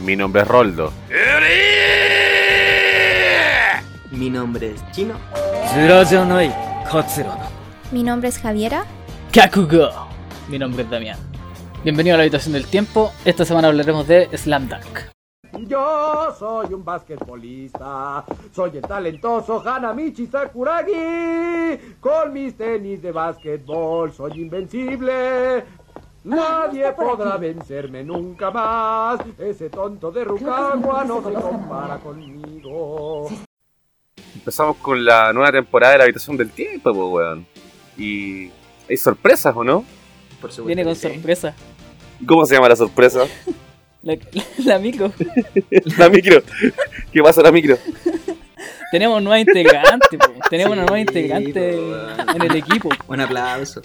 Mi nombre es Roldo. Mi nombre es Chino. Mi nombre es Javiera. Kakugo. Mi nombre es Damián. Bienvenido a la habitación del tiempo. Esta semana hablaremos de Slam Dunk. Yo soy un basquetbolista, soy el talentoso Hanamichi Sakuragi. Con mis tenis de basquetbol soy invencible, Nadie podrá vencerme nunca más. Ese tonto de Rukawa no se compara conmigo. Empezamos con la nueva temporada de la habitación del tiempo, pues, weón. Y hay sorpresas, ¿o no? Por supuesto. Viene con sorpresa. ¿Y ¿Cómo se llama la sorpresa? La, la micro. La micro. ¿Qué pasa la micro? Tenemos nueva integrante, po. Tenemos una nueva integrante po, en el equipo. Un aplauso.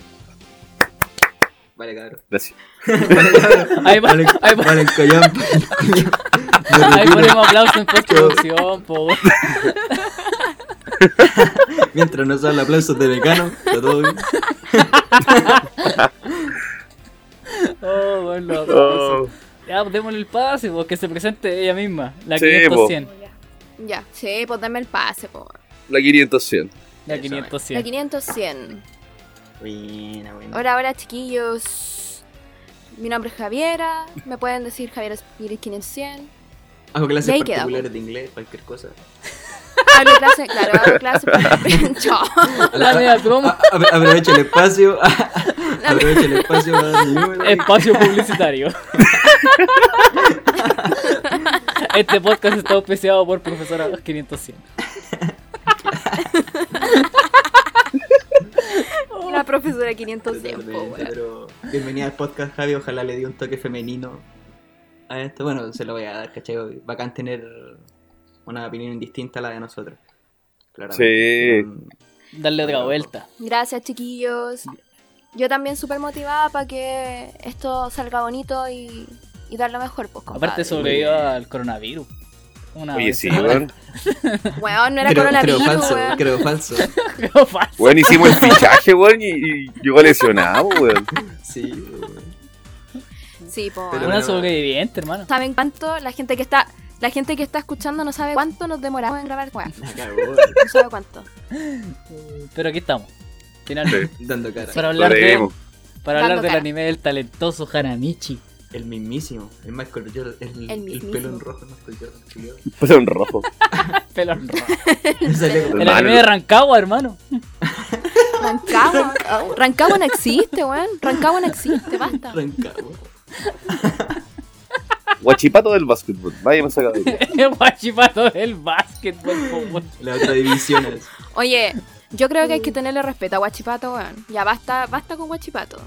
Vale, cabrón. Gracias. Vale, cabrón. Ahí va, Vale, ahí vale, collón. Ahí ponemos aplausos en postproducción, po. Mientras no salen aplausos de decano, está todo bien. Oh, bueno, Oh, Ya, pues démosle el pase, pues que se presente ella misma. La Sí, 500 po. 100. Ya, sí, pues dame el pase, po. la 500 100. La Eso, 500 La 100. 500 100. Buena, buena. Hola, hola, chiquillos. Mi nombre es Javiera. Me pueden decir Javiera Spirit 500 100. Hago clases queda, particulares de inglés, cualquier cosa. Hablo clase, claro, hago clase para... Chao. La media promo. A- a- Aprovecha el espacio. Aprovecha el espacio. Espacio publicitario. Este podcast está auspiciado por profesora 500 100. La profesora 500 100, po, Totalmente, weón. pero bienvenida al podcast, Javi. Ojalá le dé un toque femenino a esto. Bueno, se lo voy a dar, ¿cachai? Bacán tener una opinión distinta a la de nosotros. Claramente. Sí. Mm, Darle otra vuelta. Gracias, chiquillos. Yo también súper motivada para que esto salga bonito y, y dar lo mejor, pues, compadre. Aparte sobrevivió al coronavirus. Una Oye, vez. sí, weón. Weón, no era Creo, creo coronavirus, falso, weón. creo falso. Creo falso. Weón, hicimos el fichaje, weón, y, y llegó lesionado, weón. Sí, weón. Sí, po. Pero Una bueno. sobreviviente, hermano. ¿Saben cuánto? La gente que está la gente que está escuchando no sabe cuánto nos demoramos en grabar, weón. No sabe cuánto. Pero aquí estamos. Finalmente. Dando cara. Para hablar, de, para hablar del anime del talentoso Hanamichi. El mismísimo, el Michael Jordan, el, El pelo en rojo Michael Jordan. Pero en rojo. Pelo en rojo. El anime de Rancagua, hermano. Rancagua. Rancagua no existe, weón. Rancagua no existe, basta. Rancagua. Guachipato del básquetbol. Vaya, me saca de guachipato del básquetbol. La otra división es. Oye, yo creo que hay que tenerle respeto a Guachipato, weón. Ya basta, basta con Guachipato.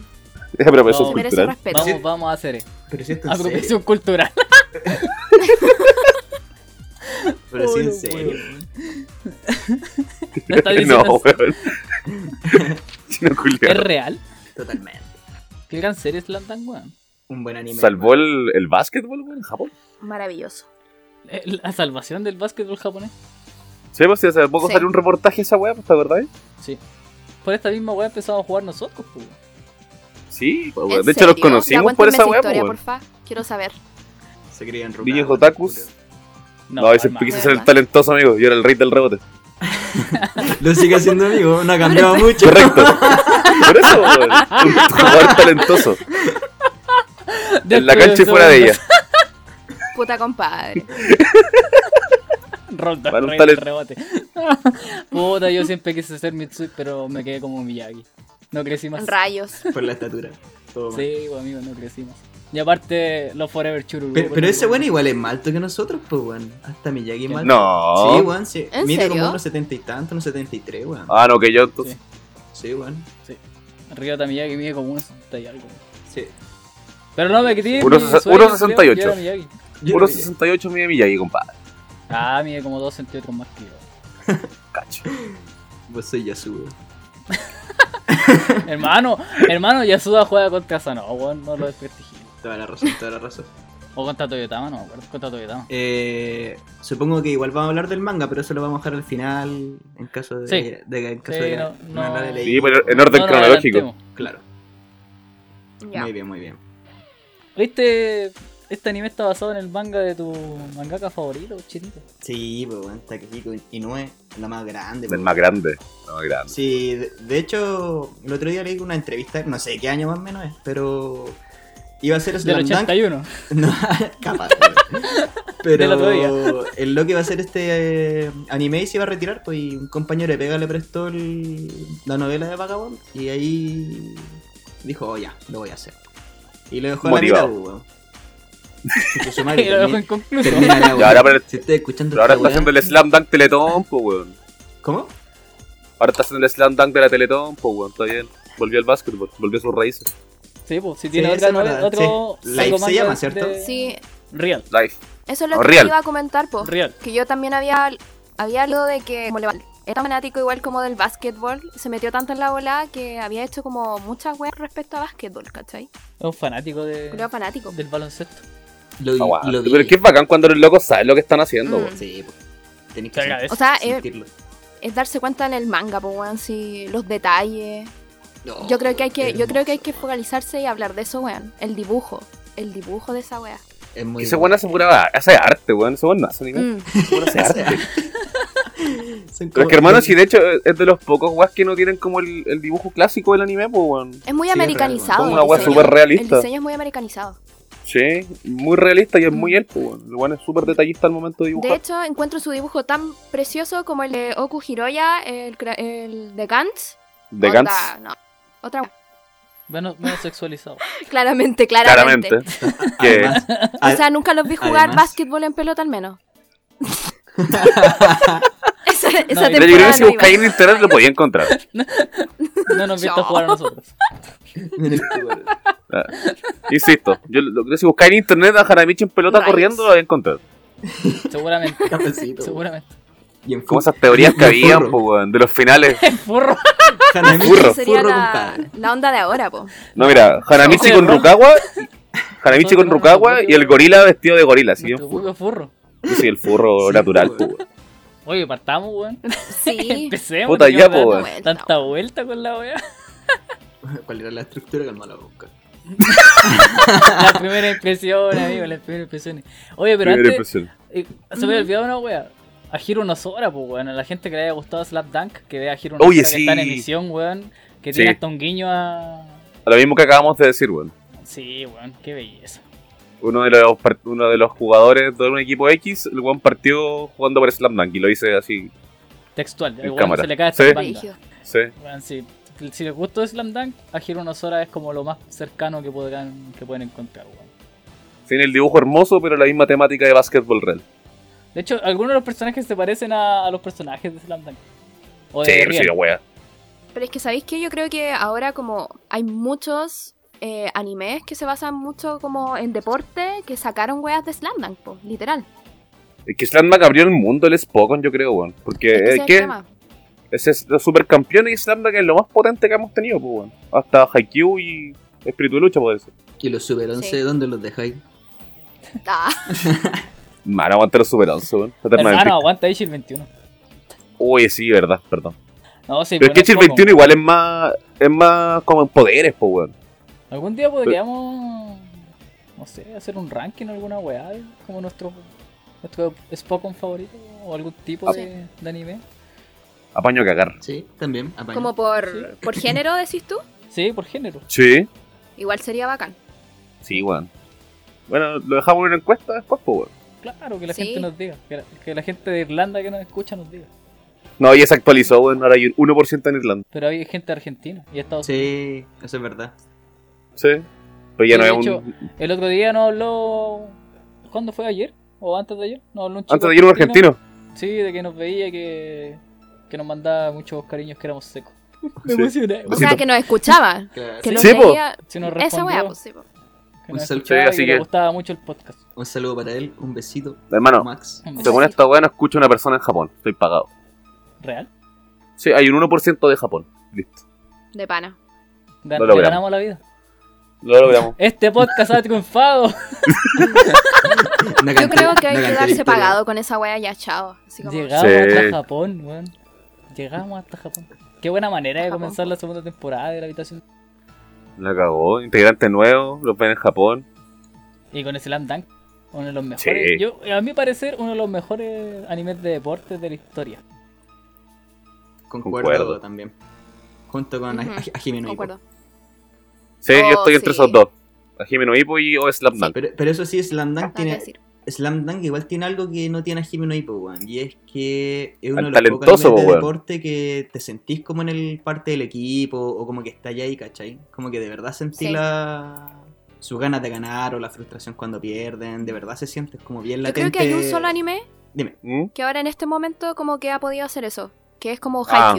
No, es merece cultural. respeto. Vamos, vamos a hacer. Pero si esto en serio. Apropiación cultural. Pero si en no serio. ¿Lo estás diciendo No, weón. Chino ¿Es culiao. real? Totalmente. ¿Qué gran serie es Dunk, weón? Un buen anime. Salvó el, el básquetbol, weón, en Japón. Maravilloso. Eh, La salvación del básquetbol japonés. Sí, pues sí, hace poco Sí. salió un reportaje esa weá, pues, ¿te acordás? Sí. Por esta misma weá empezamos a jugar nosotros, pues. weón. Sí, pues, ¿En weón. De hecho, los? Ya, conocimos por esa weá, historia, porfa. Quiero saber. Se creían. Niños otakus. No, ese hermano. quise ser el talentoso, amigo. Yo era el rey del rebote. Lo sigue haciendo amigo, no ha cambiado mucho. Correcto. Por eso, weón. Un jugador talentoso. En la cancha y fuera de ella. Puta compadre. Ronda Para un rey talent- del rebote. Puta, yo siempre quise ser Mitsui, pero me quedé como Miyagi. No crecí más. Rayos. Por la estatura. Todo mal. Sí, pues, amigo, no crecí más. Y aparte, los Forever Chururu. Pero, pero ese weón igual es más alto que nosotros, pues weón. Hasta Miyagi es más alto. No. Sí, weón, sí. ¿En Mide serio? como unos 70 y tanto, unos 73, weón. Ah, no, que yo entonces. Sí, weón. Ryota Miyagi mide como un 60 y algo. Sí. Pero no me quité. Uno mi sesen- sueño, uno creo, 68. yo era Miyagi. Yo Puro no- 68 mide Miyagi, compadre. Ah, mide como 2 centímetros más que yo. Cacho. Vos soy Yasuo. hermano, hermano, Yasuda juega contra Sano, weón, no lo desprestigio. Toda la razón, toda la razón. O contra Toyotama, no. Contra Toyotama. Eh, supongo que igual vamos a hablar del manga, pero eso lo vamos a dejar al final en caso de, Sí. de- en caso Sí, de no- de Sí, pero en orden No, no, cronológico. Claro. Muy bien, muy bien. ¿Viste este anime está basado en el manga de tu mangaka favorito, chirito. Sí, pues weón, Takehiko Inoue, la más grande. El pues. más grande. El más grande. Sí, de, de hecho, el otro día leí una entrevista, no sé qué año más o menos es, pero iba a ser Del Slam Dunk. 81. No, capaz. Pero Del otro día. el lo que iba a hacer este eh, anime y se iba a retirar, pues y un compañero de pega le prestó el- la novela de Vagabond y ahí dijo, oh, ya, lo voy a hacer. Y lo dejó a la mitad, pues, weón. Y lo dejo inconcluso. termina la ahora, weá. pero- Si estoy escuchando Pero ahora está haciendo el Slam Dunk Teletón, pues, weón. ¿Cómo? Ahora está haciendo el Slam Dunk de la Teletón, pues, weón. Está bien. Volvió al básquetbol, volvió a sus raíces. Sí, pues, si Sí, tiene esa otra otro sí. Life se llama, de- ¿cierto? Sí, Real. Life. eso es lo O que real. iba a comentar, po. Real. Que yo también había, había algo de que como le era fanático igual como del básquetbol, se metió tanto en la bola que había hecho como muchas weas respecto a básquetbol, ¿cachai? Es un fanático de, Creo fanático. del baloncesto. Lo, vi- Aguante. lo vi. Pero es que es bacán cuando los locos saben lo que están haciendo, Mm. weón. Sí, pues. Tenéis Te que agradezco. O sea, sentirlo. es darse cuenta en el manga, po, weón, si los detalles. No, Yo creo que hay que, yo creo que hay que focalizarse y hablar de eso, weón. El dibujo. El dibujo de esa wea. Es muy ese weón hace pura. hace arte, weón. Ese weón no hace anime. Mm. Hace arte. Pero es que hermano, si de hecho es de los pocos weas que no tienen como el, el dibujo clásico del anime, pues weón. Es muy Sí, es americanizado. Como una wea súper realista. El diseño es muy americanizado. Sí, muy realista y es muy él, pues weón es súper detallista al momento de dibujar. De hecho, encuentro su dibujo tan precioso como el de Oku Hiroya, el, cra- el de Gantz. de Gantz, No, otra. Menos, menos sexualizado. Claramente, claramente. claramente. que O sea, nunca los vi jugar Además- básquetbol en pelota al menos. esa esa No, y- pero yo creo temporada que si no buscáis en internet lo podía encontrar. No nos viste jugar a nosotros. Ah, Insisto, yo lo creo que si buscáis en internet a Hanamichi en pelota Nice. corriendo lo voy a encontrar. Seguramente. Cafecito. Seguramente. Y en Como esas teorías que habían, weón, de los finales. Furro. Hanamichi Furro. Sería furro, la, la onda de ahora, po. No, mira, Hanamichi No, con sí, ¿no? Rukawa. Hanamichi No, con no, no, Rukawa no, y el gorila vestido de gorila, Nuestro furro. soy el furro Sí, natural, weón. Oye, partamos, weón. Sí. Empecemos. Puta, ¿qué ya, po, weón. Tanta vuelta con la wea. ¿Cuál era la estructura? Calma la boca. La primera impresión, amigo, las primeras impresiones. Oye, pero Primera antes, impresión. eh, se me había olvidado una wea. A Hiro Nosora, pues, weón. A la gente que le haya gustado Slap Dunk, que vea a Hiro Oye, Nosora que está en sí. emisión, weón. Que Sí. tiene hasta un guiño a. A lo mismo que acabamos de decir, weón. Sí, weón, qué belleza. Uno de los uno de los jugadores de un equipo X, el weón partió jugando por Slam Dunk y lo hice así. Textual, el En weón cámara. se le cae Sí. banda. Sí. Si, si les gustó Slam Dunk, a Hiro Nosora es como lo más cercano que podrán, que pueden encontrar, weón. Tiene el dibujo hermoso, pero la misma temática de básquetbol real. De hecho, algunos de los personajes se parecen a, a los personajes de Slam Dunk. O de Sí, sí, wea. Pero es que, ¿sabéis qué? Yo creo que ahora como hay muchos eh, animes que se basan mucho como en deporte, que sacaron weas de Slam Dunk, po, literal. Es que Slam Dunk abrió el mundo el Spokon, yo creo, weón. Porque Es que es ese es los supercampeones y Slam Dunk es lo más potente que hemos tenido, pues, weón. Hasta Haikyuu y Espíritu de Lucha, puede ser. ¿Y los Super 11 Sí. dónde los dejáis? Ah, Mano, aguanta los Super 11, weón. Hermano, aguanta Ishi el 21. Uy, sí, verdad, perdón. No, sí, Pero es que bueno, el poco. 21 igual es más, es más como en poderes, pues, weón. Algún día podríamos, no sé, hacer un ranking alguna weá, como nuestro, nuestro Spokon favorito o algún tipo Ah. de, de anime. Apaño a cagar. Sí, también. apaño. como por, Sí. por género, decís tú. Sí, por género. Sí, Igual sería bacán. sí, weón. Bueno, lo dejamos en una encuesta después, pues, weón. Claro, que la Sí. gente nos diga. Que la, que la gente de Irlanda que nos escucha nos diga. No, ya se actualizó, weón. Ahora hay un 1% en Irlanda. Pero hay gente de Argentina y Estados Unidos. Sí, eso es verdad. Sí. Pero ya Sí, no de es hecho, un. El otro día nos habló. ¿Cuándo fue ayer? ¿O antes de ayer? Nos habló un chico Antes de ir un argentino. Sí, de que nos veía que, que nos mandaba muchos cariños que éramos secos. Me Sí. emocioné. O Besito. sea, que nos escuchaba. Claro. Que Sí. nos Sí, po. leía. Sí, nos Esa wea, pues sí, po. que Un saludo. así que le que- gustaba mucho el podcast. Un saludo para él, un besito. Hermano, Max. Un según besito. esta weá no escucha una persona en Japón. Estoy pagado. ¿Real? Sí, hay un 1% de Japón. Listo. De pana. Lo ganamos la vida. Lo logramos. Este podcast ha triunfado. Yo creo que hay que darse pagado con esa wea ya, chao. Así como, Llegamos Sí. hasta Japón, weón. Llegamos hasta Japón. Qué buena manera de Japón, comenzar la segunda temporada de la habitación. La cagó. Integrante nuevo. Los ven en Japón. Y con Slam Dunk, uno de los mejores. Sí. Yo, a mi parecer, uno de los mejores animes de deportes de la historia. Concuerdo, Concuerdo. también. Junto con no Ippo. Concuerdo. Sí, Oh, yo estoy entre sí. esos dos. A Jimeno Hippo y o Slam Dunk. Pero, pero eso sí, Slam Dunk tiene. decir. Slam Dunk igual tiene algo que no tiene a Jimmy no Ippo, weón. Y es que es uno Al de los pocos de deporte que te sentís como en el parte del equipo o como que está allá ahí, ¿cachai? Como que de verdad sentís Sí. la sus ganas de ganar o la frustración cuando pierden. De verdad se siente como bien Yo latente. creo que hay un solo anime Dime. ¿Mm? que ahora en este momento como que ha podido hacer eso. Que es como Ah.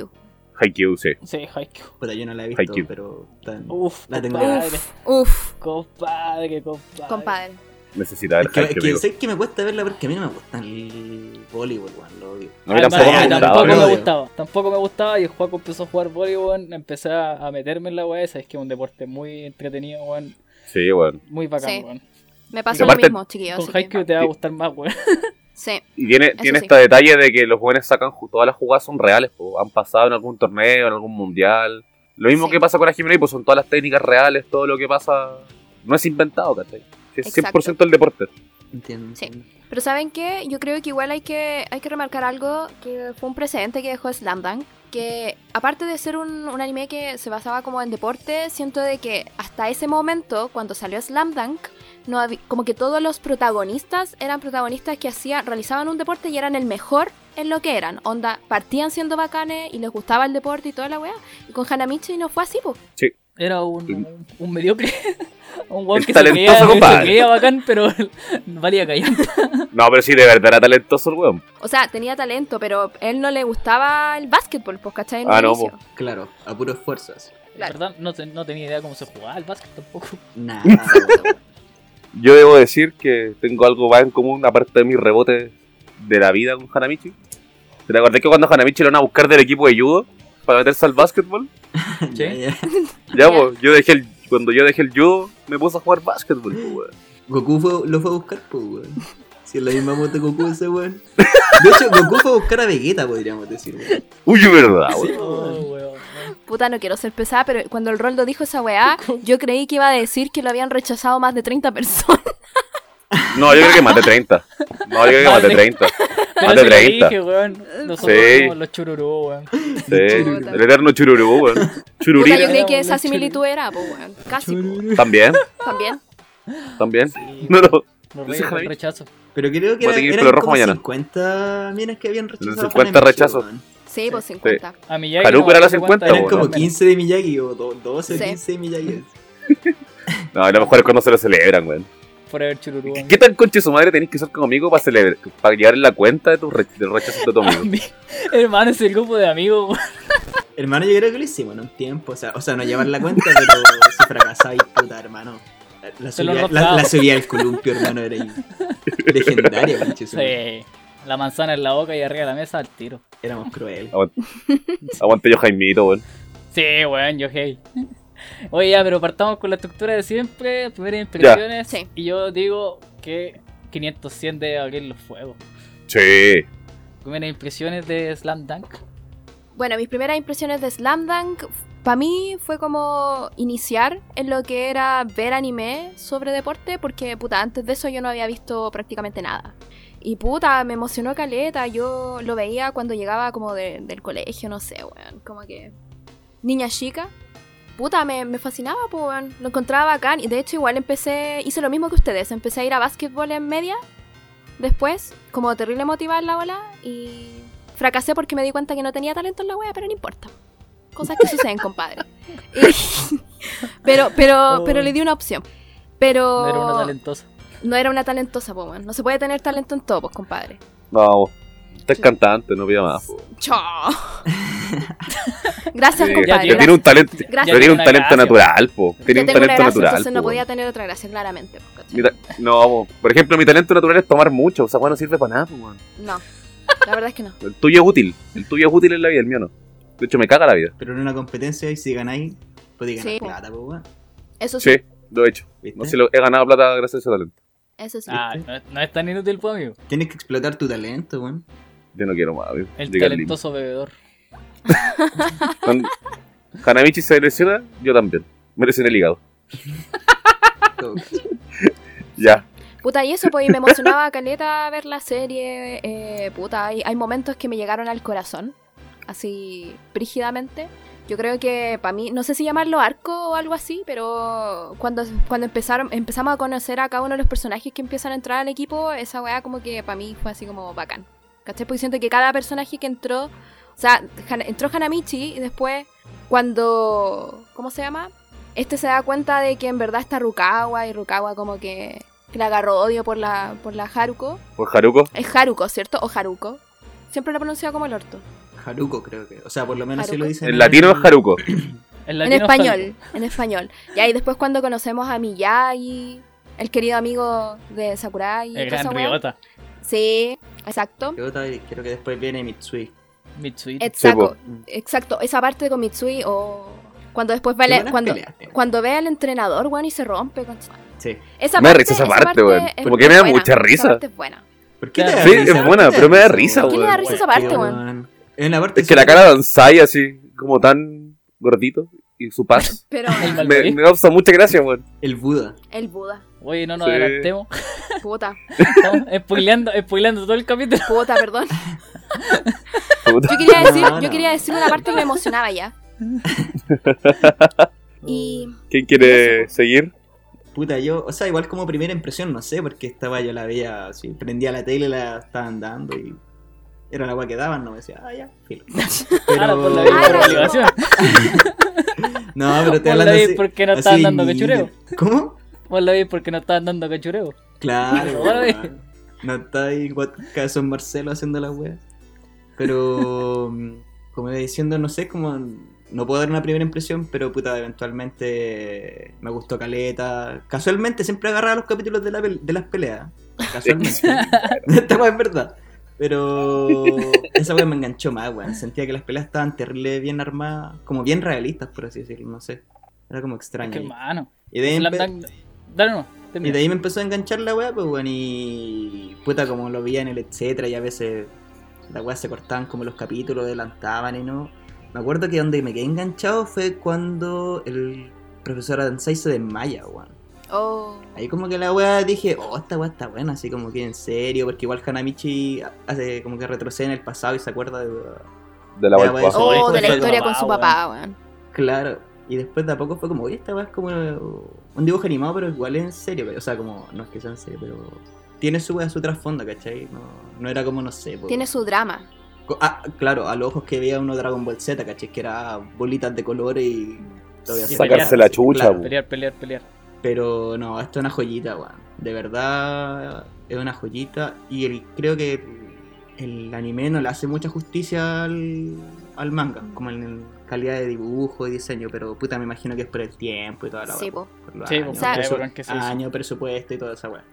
Haikyuu. Sí. Sí, Haikyuu. Puta, yo no la he visto, Haikyuu. pero. tan- Uf, La tengo. compadre. Uf, Compadre, compadre. compadre. Necesita ver Es que, Haikyuu, que amigo. sé que me cuesta verla porque a mí no me gusta el voleibol, weón, lo odio. A mí Al tampoco me Ah, gustaba. tampoco pero- me gustaba. Tampoco me gustaba y el juego empezó a jugar voleibol, empecé a, meterme en la weá esa. Es que es un deporte muy entretenido, weón. Sí, weón. Muy bacán, Sí. weón. Me pasó lo mismo, chiquillos. Con que- Haikyuu te va a gustar más, weón. Sí. Y tiene, tiene sí. este detalle de que los jóvenes sacan todas las jugadas son reales, po. han pasado en algún torneo, en algún mundial. Lo mismo Sí. que pasa con Hajime pues son todas las técnicas reales, todo lo que pasa no es inventado, ¿cachai? Es Exacto. 100% el deporte. Entiendo. Sí. Pero ¿saben qué? Yo creo que igual hay que, hay que remarcar algo que fue un precedente que dejó Slam Dunk. Que aparte de ser un, un anime que se basaba como en deporte, siento de que hasta ese momento, cuando salió Slam Dunk, no habí- como que todos los protagonistas eran protagonistas que hacían, realizaban un deporte y eran el mejor en lo que eran. Onda, partían siendo bacanes y les gustaba el deporte y toda la weá. Y con Hanamichi no fue así, pues. Era un, un, un mediocre. un weón que se creía, talentoso, se compadre. creía bacán, pero valía callar. No, pero sí, de verdad era talentoso el weón. O sea, tenía talento, pero él no le gustaba el básquetbol, pues, ¿cachai? Ah, no. Claro, a puro esfuerzo. así. Claro. verdad, no, te- no tenía idea cómo se jugaba el básquet tampoco. Nada. Yo debo decir que tengo algo más en común, aparte de mi rebote de la vida con Hanamichi. ¿Te acordás que cuando Hanamichi lo van a buscar del equipo de judo para meterse al básquetbol? Ya, ya. Pues, yo dejé el, cuando yo dejé el judo, me puse a jugar básquetbol, pues, weón. Goku fue- lo fue a buscar, pues, weón. Si es la misma moto de Goku ese, weón. De hecho, Goku fue a buscar a Vegeta, podríamos decir, weón. Uy, es verdad, weón. Oh, weón. Puta, no quiero ser pesada, pero cuando el Roldo dijo esa weá, yo creí que iba a decir que lo habían rechazado más de 30 personas. No, yo creo que más de 30. No, yo creo que más de 30. Pero Más de si lo 30. dije, weón. Nosotros Sí. somos los chururú, weón. Sí, el eterno chururú, weón. Puta, yo creí que esa similitud era, pues weón. Casi. También, También. también. Sí, No, no. rechazo. Pero creo que era, eran como mañana. 50 minas que habían rechazado. 50 Hanamichi, rechazos. Sí, pues 50. A Miyagi. Haruko no, era la no sé 50, cuántas Eran como 15 de Miyagi o do- 12 Sí. 15 de Miyagi. No, lo mejor es cuando se lo celebran, weón. Forever chururú. ¿Qué tan conche su madre tenés que ser como amigo para celebrar, para llevar en la cuenta de del rechazo de tu A amigo? mí, hermano, ese grupo de amigos, weón. Hermano, yo creo que lo hicimos en un tiempo. O sea, o sea no llevar la cuenta, pero si fracasáis, puta, hermano. La rotaba. la, la subida del columpio, hermano, era ahí legendaria, pinche su madre. Sí. La manzana en la boca y arriba de la mesa al tiro. Éramos crueles. Aguante yo, Jaimito, weón. Sí, weón, yo hey. Oye, ya, pero partamos con la estructura de siempre, primeras impresiones. Sí. Y yo digo que 500 100 debe abrir los fuegos. Sí. Primeras impresiones de Slam Dunk. Bueno, mis primeras impresiones de Slam Dunk, para mí fue como iniciar en lo que era ver anime sobre deporte, porque puta, antes de eso yo no había visto prácticamente nada. Y puta, me emocionó caleta, yo lo veía cuando llegaba como de- del colegio, no sé, weón, como que niña chica. Puta, me, me fascinaba, pues, weón. Lo encontraba bacán. Y de hecho, igual empecé, hice lo mismo que ustedes. Empecé a ir a básquetbol en media. Después, como terrible motivada en la bola. Y fracasé porque me di cuenta que no tenía talento en la wea, pero no importa. Cosas que suceden, compadre. Y- pero, pero, pero le di una opción. Pero No era una talentosa. No era una talentosa, po, weón. No se puede tener talento en todo, pues, compadre. No, usted es cantante, no pida más. po. Chao. Gracias, Sí, compadre. Pero tiene un talento, Gracias. pero tiene un talento gracia, natural, po. Tiene un talento gracia, natural. entonces no po, podía tener otra gracia, claramente. po, No, po. por ejemplo, mi talento natural es tomar mucho. O sea, bueno, no sirve para nada, po, weón. No, la verdad es que no. El tuyo es útil. El tuyo es útil en la vida, el mío no. De hecho, me caga la vida. Pero en una competencia, y si ganáis, podéis ganar Sí, po. plata, pues, weón. Eso sí, Sí, lo he hecho. ¿Viste? No sé, lo- he ganado plata gracias a ese talento. Eso sí. Ah, no, no es tan inútil, pues, amigo. Tienes que explotar tu talento, weón. Yo no quiero más, amigo. El Llega el talentoso bebedor. Hanamichi se lesiona, yo también. Me lesioné el hígado. Ya. Puta, y eso, pues, y me emocionaba caleta ver la serie. eh, puta, hay, hay momentos que me llegaron al corazón, así, brígidamente. Yo creo que para mí, no sé si llamarlo arco o algo así, pero cuando, cuando empezaron, empezamos a conocer a cada uno de los personajes que empiezan a entrar al equipo, esa weá como que para mí fue así como bacán. ¿Cachai? Porque siento que cada personaje que entró, o sea, entró Hanamichi y después cuando, ¿cómo se llama? Este se da cuenta de que en verdad está Rukawa y Rukawa como que, que le agarró odio por la, por la Haruko. Por Haruko. Es Haruko, ¿cierto? O Haruko. Siempre lo he pronunciado como el orto. Haruko creo que. O sea, por lo menos Haruko. lo dicen. En latino es Haruko. En, español, en español. Y ahí después cuando conocemos a Miyagi, el querido amigo de Sakurai. El gran. Ryota. Sí, exacto. Ryota y creo que después viene Mitsui. Mitsui. Exacto, exacto. Esa parte con Mitsui o cuando después ve, cuando, cuando ve al entrenador, weón, y se rompe. con- Sí. Esa Me da parte, risa esa parte, weón. es Como que me da buena, mucha esa risa. parte es buena. ¿Por qué te Sí, da es buena, pero me da risa, ¿Por qué le da weón. risa esa parte, weón? Es una parte Es que la cara de Ansai así, como tan gordito, y su paz, Pero me, me causa mucha gracia, weón. El Buda. el Buda, Oye, no nos Sí. adelantemos. puta, Estamos spoileando, spoileando todo el capítulo. puta, perdón. Puta. Yo quería decir, No, yo quería decir una parte que me emocionaba ya. Y ¿Quién quiere seguir? Puta, yo, o sea, igual como primera impresión, no sé, porque estaba yo la veía así, prendía la tele, la estaban dando y era la agua que daban, no me decía, ah, ya, filo. Ahora por la Ah, vida por obligación. No, pero te Vos la hablando así. porque no así, estaban dando cachureo. ¿Cómo? Vos la veis porque no estaban dando cachureo. Claro. No está ahí what- Cabezón Marcelo haciendo la wea. Pero, mm, como iba diciendo, no sé, como. No puedo dar una primera impresión, pero puta, eventualmente me gustó Caleta. Casualmente siempre agarraba los capítulos de, la de las peleas. Casualmente. Esta wea es verdad. Pero esa wea me enganchó más, weón. Sentía que las peleas estaban terrible bien armadas, como bien realistas, por así decirlo, no sé. Era como Es extraño. que ahí. hermano. Y de ahí empe- Dale no. y de ahí me empezó a enganchar la weá, pues bueno, y puta, como lo veía en el etcétera, y a veces la weá se cortaban como los capítulos, adelantaban y no. Me acuerdo que donde me quedé enganchado fue cuando el profesor Adensai se desmaya, weón. Oh, Ahí como que la weá dije, oh, esta weá está buena, así como que en serio, porque igual Hanamichi hace como que retrocede en el pasado y se acuerda de... De la pues, oh, de la de historia con su papá, weón. Claro. Y después de a poco fue como, oye, esta weá es como un dibujo animado, pero igual es en serio. O sea, como, no es que sea en serio, pero tiene su weá, su trasfondo, ¿cachai? No, no era como, no sé. Tiene su drama. Ah, claro, a los ojos que veía uno Dragon Ball Z, ¿cachai? Que era bolitas de colores y... Sacarse la chucha, Claro, weón. Pelear, pelear, pelear. Pero no, esto es una joyita, weón. De verdad es una joyita. Y el, creo que el, anime no le hace mucha justicia al, al manga, como en calidad de dibujo y diseño. Pero puta, me imagino que es por el tiempo y toda la Sí, weá, po. por los Sí, años, po, O sea, presu- año, presupuesto y toda esa weá.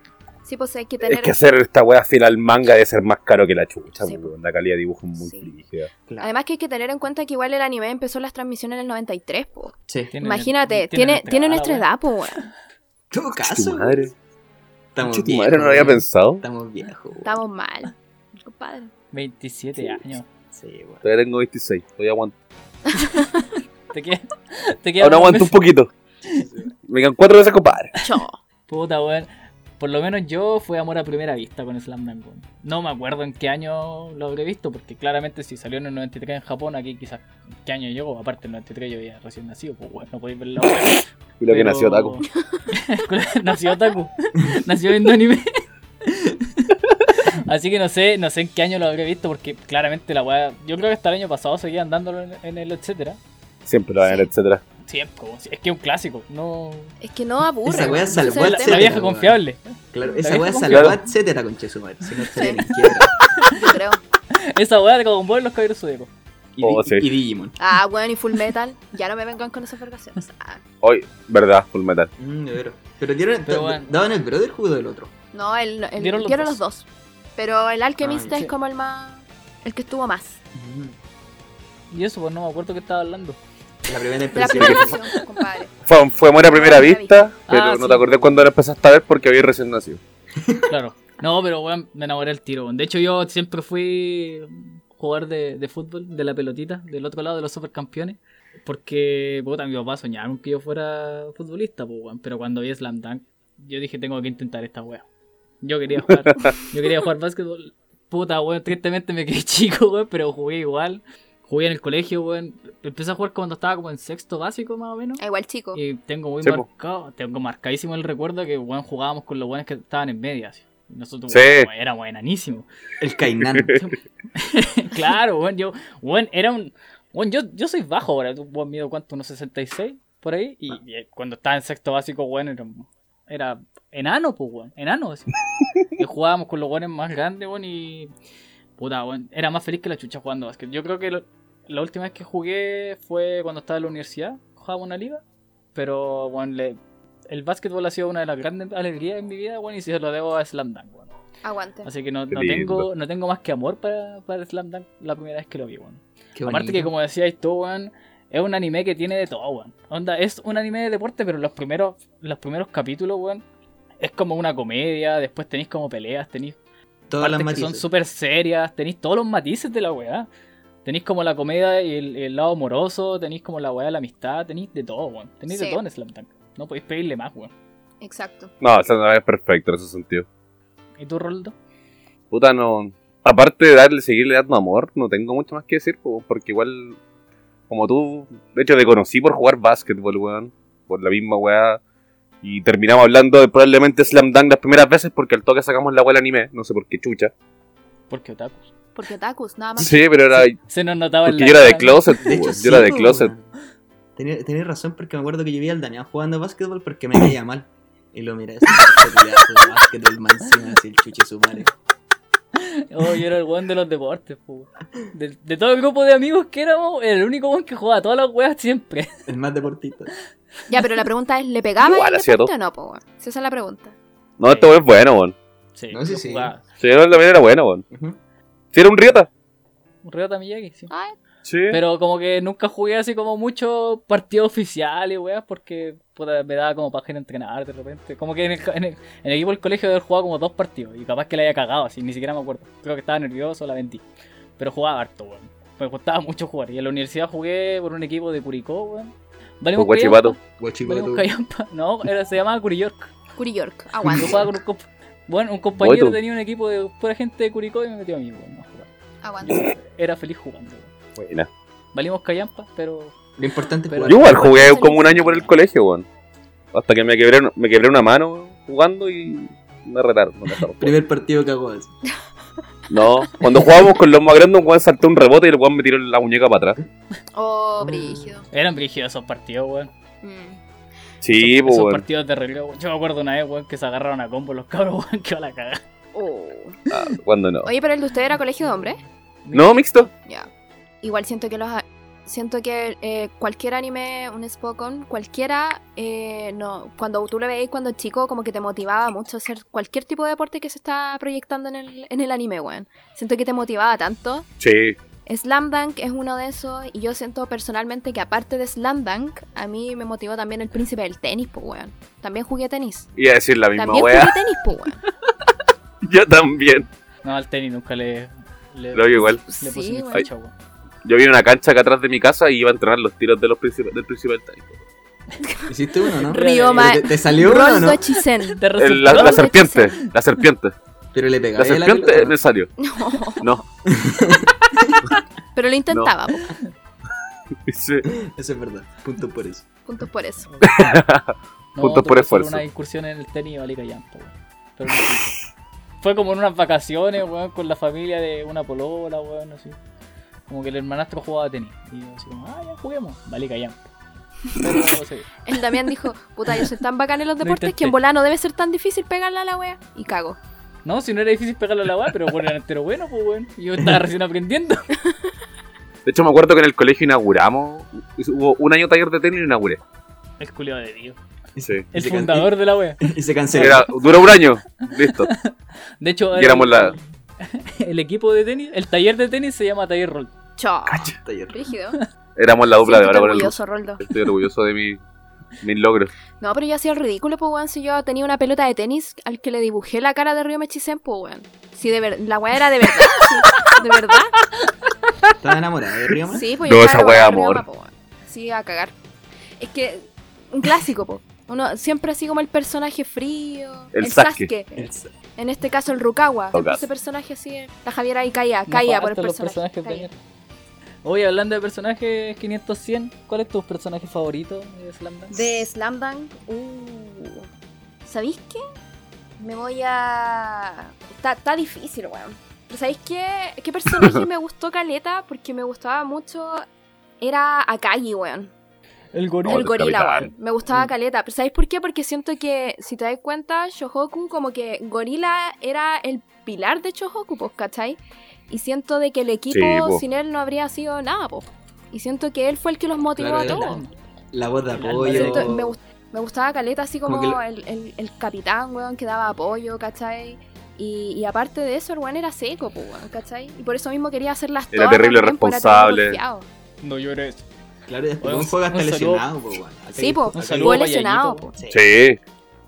Sí, pues hay que tener. Es que hacer esta wea fiel al manga debe ser más caro que la chucha, Sí, weón. La calidad de dibujo es muy Sí. Claro. Además que hay que tener en cuenta que igual el anime empezó las transmisiones en el 93, po. sí. Tiene- Imagínate, tiene tiene, nuestra edad, po, weón. ¿Qué Tu caso? madre. Estamos viejos, madre no lo había pensado. Estamos viejos. weón. Estamos mal. Compadre. 27 años. Sí, weón. Todavía tengo 26. Todavía aguanto. ¿Te queda? ¿Te queda Ahora aguanto un poquito. Me quedan cuatro veces, compadre. Cho. Puta, weón. Por lo menos yo fue amor a primera vista con Slam Dunk. No me acuerdo en qué año lo habré visto, porque claramente si salió en el 93 en Japón, aquí quizás qué año llegó. Aparte, el 93 yo había recién nacido, pues bueno, no podéis ver la hora. Y lo que Pero- nació Taco. nació Taku. nació viendo anime. Así que no sé, no sé en qué año lo habré visto, porque claramente la weá. Yo creo que hasta el año pasado seguían dándolo en, en el etcétera. Siempre lo a ver, etcétera. Siempre, es que es un clásico. No. Es que no aburre. Esa wea weón. salvó al La vieja weón. confiable. Claro, La esa weá salvó a etcétera con Chesumare. Si no estaría en quiebra. Yo creo. Esa weá de Dragon Ball los caballeros zodíacos. Y, Oh, sí. y Digimon. Ah, weón, y Full Metal. Ya no me vengan con esas vergaciones. Ah, Hoy, verdad, Full Metal. Mm, de veras. Pero dieron, Pero bueno. daban el Brotherhood o el otro. no, el, el, Dieron los dieron dos. los dos. Pero el Alchemist Ah, es sí. como el más. El que estuvo más. Y eso, pues no me acuerdo qué estaba hablando. La primera De la impresión. primera compadre. Fue, fue amor a primera vista, pero Ah, no sí. te acordé cuando lo empezaste a ver porque había recién nacido. Claro. No, pero weón, me enamoré al tiro. weón. De hecho, yo siempre fui jugador de, de fútbol, de la pelotita, del otro lado de los supercampeones. Porque, puta, mi papá soñaba con que yo fuera futbolista, pues, weón. Pero cuando vi Slam Dunk, yo dije, tengo que intentar esta wea. Yo quería jugar, yo quería jugar básquetbol. Puta, weón, tristemente me quedé chico, weón, pero jugué igual. Jugué en el colegio, weón. Empecé a jugar cuando estaba como en sexto básico, más o menos. Ah, Igual chico. Y tengo muy Sí, po. marcado, tengo marcadísimo el recuerdo que weón, jugábamos con los buenos que estaban en media. así. Nosotros Sí. weón, éramos enanísimos. El Kainan. claro, weón, yo, weón, era un. Weón, yo, yo soy bajo ahora, tú weón, mido cuánto, unos 66 por ahí. Y, y cuando estaba en sexto básico, weón, era, era enano, pues, weón, enano. Así. y jugábamos con los weones más grandes, weón, y. Puta, weón, era más feliz que la chucha jugando básquet. Yo creo que lo- la última vez que jugué fue cuando estaba en la universidad, jugábamos una liga. Pero, le- el básquetbol ha sido una de las grandes alegrías en mi vida, weón, y se lo debo a Slam Dunk, weón. Aguante. Así que no, no tengo, no tengo más que amor para, para Slam Dunk la primera vez que lo vi. Qué Aparte bonito. que como decías tú, weón, es un anime que tiene de todo, weón. Onda, es un anime de deporte, pero los primeros, los primeros capítulos, weón, es como una comedia, después tenéis como peleas, tenéis Todas las que son súper serias, tenéis todos los matices de la weá. Tenéis como la comedia y el, el lado amoroso, tenéis como la weá de la amistad, tenéis de todo, weón. Tenéis de todo en Slam Dunk. No podéis pedirle más, weón. Exacto. No, esa no es perfecto en ese sentido. ¿Y tú, Roldo? Puta, no. Aparte de darle, seguirle dando amor, no tengo mucho más que decir, po, porque igual, como tú, de hecho te conocí por jugar básquetbol, weón, por la misma weá, y terminamos hablando de probablemente Slam Dunk las primeras veces porque al toque sacamos la weá del anime, no sé por qué chucha. Porque otakus. Porque otakus, nada más. Sí, pero era Se nos notaba en la yo era de closet, De hecho, sí, yo era de closet. Tenía- Tenías razón porque me acuerdo que yo vi al Daniel jugando básquetbol porque me caía mal. Y lo miré así, este básquetbol más encima, así el chuche su madre. Oh, yo era el weón de los deportes, po. De, de todo el grupo de amigos que éramos, era el único weón que jugaba todas las weas siempre. El más deportista. Ya, pero la pregunta es, ¿le pegaba Igual el deporte o no, po? weón? Si esa es la pregunta. No, este weón es bueno, weón. Sí, No, sí, yo sí. jugaba. Sí, él también era bueno, weón. Sí, era un rieta. Un Ryota Miyagi, sí. Ay, Sí. Pero como que nunca jugué así como mucho partido oficial y weas, porque puta, me daba como página entrenar de repente. Como que en el, en el- en el equipo del colegio había jugado como dos partidos y capaz que le haya cagado así, ni siquiera me acuerdo. Creo que estaba nervioso, la vendí. Pero jugaba harto, weón. Me gustaba mucho jugar. Y en la universidad jugué por un equipo de Curicó, weón. Valimos Por Guachipato. Guachipato. No, era, se llamaba Curi York. Curi York, Yo aguante. jugaba con un comp- Bueno, un compañero Oye, tenía un equipo de pura gente de Curicó y me metió a mí, weón, a jugar. Aguante. Era feliz jugando, weón. Buena. Valimos callampa, pero Lo importante Pero-. Yo igual Bueno, jugué como un año por el colegio, weón. Hasta que me quebré, me quebré una mano jugando y me retaron. me jugar. Primer partido que hago así. No, cuando jugábamos con los más grandes, un weón saltó un rebote y el weón me tiró la muñeca para atrás. Oh, brígido. eran brígidos esos partidos, weón. Mm. Sí, esos, pues, esos partidos de reloj, weón. Yo me acuerdo una vez, weón, que se agarraron a combo los cabros, weón, que va la cagada. Oh. Ah, ¿Cuándo no? Oye, pero el de usted era colegio de hombres. No, mixto. Ya. Igual siento que los a- siento que eh, cualquier anime, un Spokon, cualquiera, eh, no, cuando tú lo veis cuando chico, como que te motivaba mucho a hacer cualquier tipo de deporte que se está proyectando en el, en el anime, weón. Siento que te motivaba tanto. Sí. Slam Dunk es uno de esos, y yo siento personalmente que aparte de Slam Dunk, a mí me motivó también el príncipe del tenis, pues, weón. También jugué tenis. Iba a decir la misma También jugué tenis, pues, weón. Yo también. No, al tenis nunca le. Le, Lo hago igual. le puse Sí, mi weón. ficha, weón. Yo vi una cancha acá atrás de mi casa y iba a entrenar los tiros de los príncipes, del príncipe del tenis. ¿Hiciste uno, no? Ryoma- ¿Te, te salió uno, no? Chisen. Te El- la, la serpiente, la serpiente. Pero le La pegaba. serpiente me salió. No. Pero lo intentaba. Eso es verdad. Punto por eso. puntos por eso. No, Puntos por esfuerzo. una incursión en el tenis y valí callampa, weón. Pero no quise. Fue como en unas vacaciones, weón, con la familia de una polola, weón, así. Como que el hermanastro jugaba tenis. Y yo así como, ah, ya juguemos. No lo sé. El Damián dijo, puta, yo soy tan bacán en los Lo deportes que intenté. en volar no debe ser tan difícil pegarle a la wea. Y cago. No, si no era difícil pegarle a la weá, pero bueno, era entero bueno, pues weón. Y Yo estaba recién aprendiendo. De hecho, me acuerdo que en el colegio inauguramos. Hubo un año taller de tenis y lo inauguré. El culiao de Dios. Sí. El fundador de la wea. Y se canceló. Era, duró un año. Listo. De hecho, Y éramos la- el equipo de tenis, el taller de tenis se llama Taller Roll. Chao. Taller. Rígido. Éramos la dupla de ahora con el orgulloso, Roldo. Estoy orgulloso de mi, mis logros. No, pero yo hacía el ridículo, pues, weón, si yo tenía una pelota de tenis al que le dibujé la cara de Río Mechisen, pues, weón. Si de ver... la weá era de verdad, sí, de verdad. ¿Estás enamorada de Ryoma? Sí, pues No, yo esa weá, enamorada de amor. Ryoma, po. Sí, a cagar. Es que, un clásico, po. Uno siempre así como el personaje frío. El Sasuke. Sasuke. El- En este caso el Rukawa. Ese personaje así. La Javiera ahí caía, No caía por el los personaje. Oye, hablando de personajes 500-100, ¿cuál es tu personaje favorito de Slam Dunk? De Slam Dunk. Uh. ¿Sabéis qué? Me voy a. Está, está difícil, weón. Pero ¿sabéis qué? ¿Qué personaje me gustó caleta? Porque me gustaba mucho. Era Akagi, weón. El gorila. El gorila, weón. Me gustaba Mm. caleta. Pero ¿sabéis por qué? Porque siento que, si te das cuenta, Shohoku, como que Gorila era el pilar de Shohoku, pues, ¿cachai? Y siento de que el equipo Sí, sin él no habría sido nada, pues. Y siento que él fue el que los motivó Claro, a todos. La voz de apoyo. me, gust- me gustaba Caleta así como, el, el- el capitán, weón, que daba apoyo, ¿cachai? Y, y aparte de eso, el weón era seco, pues, ¿cachai? Y por eso mismo quería Era terrible también, pues, era responsable. terrible porfiado. No llores. Claro, y después Un- un juego hasta lesionado, weón. Acá Sí, saludo fue lesionado. Sí. Sí.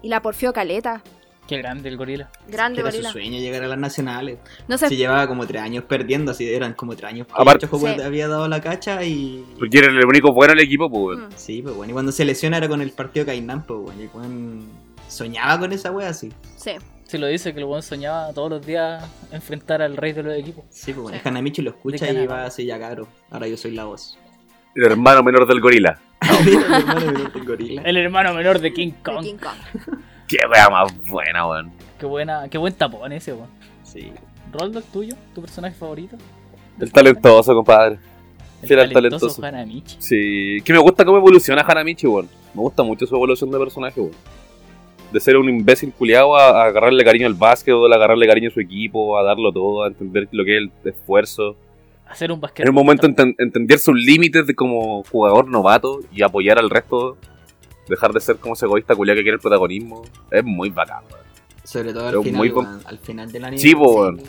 Y la porfió Caleta. Qué grande el gorila. Grande era su sueño llegar a las nacionales. No sé, Se llevaba como tres años perdiendo, así eran como tres años. Aparte- Sí. había dado la cacha y. Porque era el único bueno del equipo, pues. Mm. Sí, pues bueno. Y cuando se lesiona era con el partido Kainan, pues bueno. Y soñaba con esa wea así. sí. Si lo dice que el buen soñaba todos los días enfrentar al rey de los equipos. Sí, pues bueno. Sí. Y Hanamichi lo escucha y va así, ya caro. Ahora yo soy la voz. El hermano menor del gorila. Mira, hermano, mira, el gorila. El hermano menor de King de Kong. King Kong. Qué wea más buena, weón. Qué buena, qué buen tapón ese, weón. Sí. Roldo, el tuyo, tu personaje favorito. El talentoso, compadre. El al talentoso talentoso. Hanamichi. Sí. Que me gusta cómo evoluciona Hanamichi, weón. Me gusta mucho su evolución de personaje, weón. De ser un imbécil culiado a, a agarrarle cariño al básquet, a agarrarle cariño a su equipo, a darlo todo, a entender lo que es el esfuerzo. Hacer un basquet. En un momento enten- entender sus límites de como jugador novato y apoyar al resto. Dejar de ser como ese egoísta culiado que quiere el protagonismo. Es muy bacán, weón. Sobre todo al final, muy com- weón, al final del anime. Sí, weón.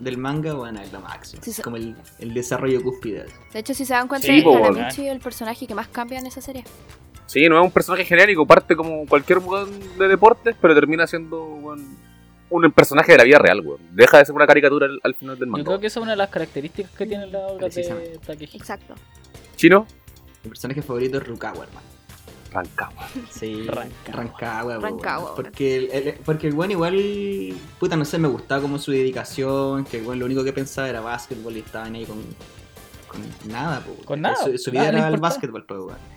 Del manga, bueno, es lo máximo. Sí, como el, el desarrollo cúspide. De hecho, si se dan cuenta, Sí, Hanamichi es el personaje que más cambia en esa serie. Sí, no es un personaje genérico, parte como cualquier weón de deportes, pero termina siendo weón, un personaje de la vida real, weón. Deja de ser una caricatura al, al final del Yo manga. creo que esa es una de las características que tiene la obra de. Takehiko. Exacto. Chino, Mi personaje favorito es Rukawa, hermano. Rancagua. Sí, Rancagua. Rancagua. Porque el, el- porque el weón igual, puta, no sé, me gustaba como su dedicación, que el weón lo único que pensaba era básquetbol y estaban ahí con, con nada, po, weón. Con nada, Su, su vida nada era el básquetbol, pues, weón.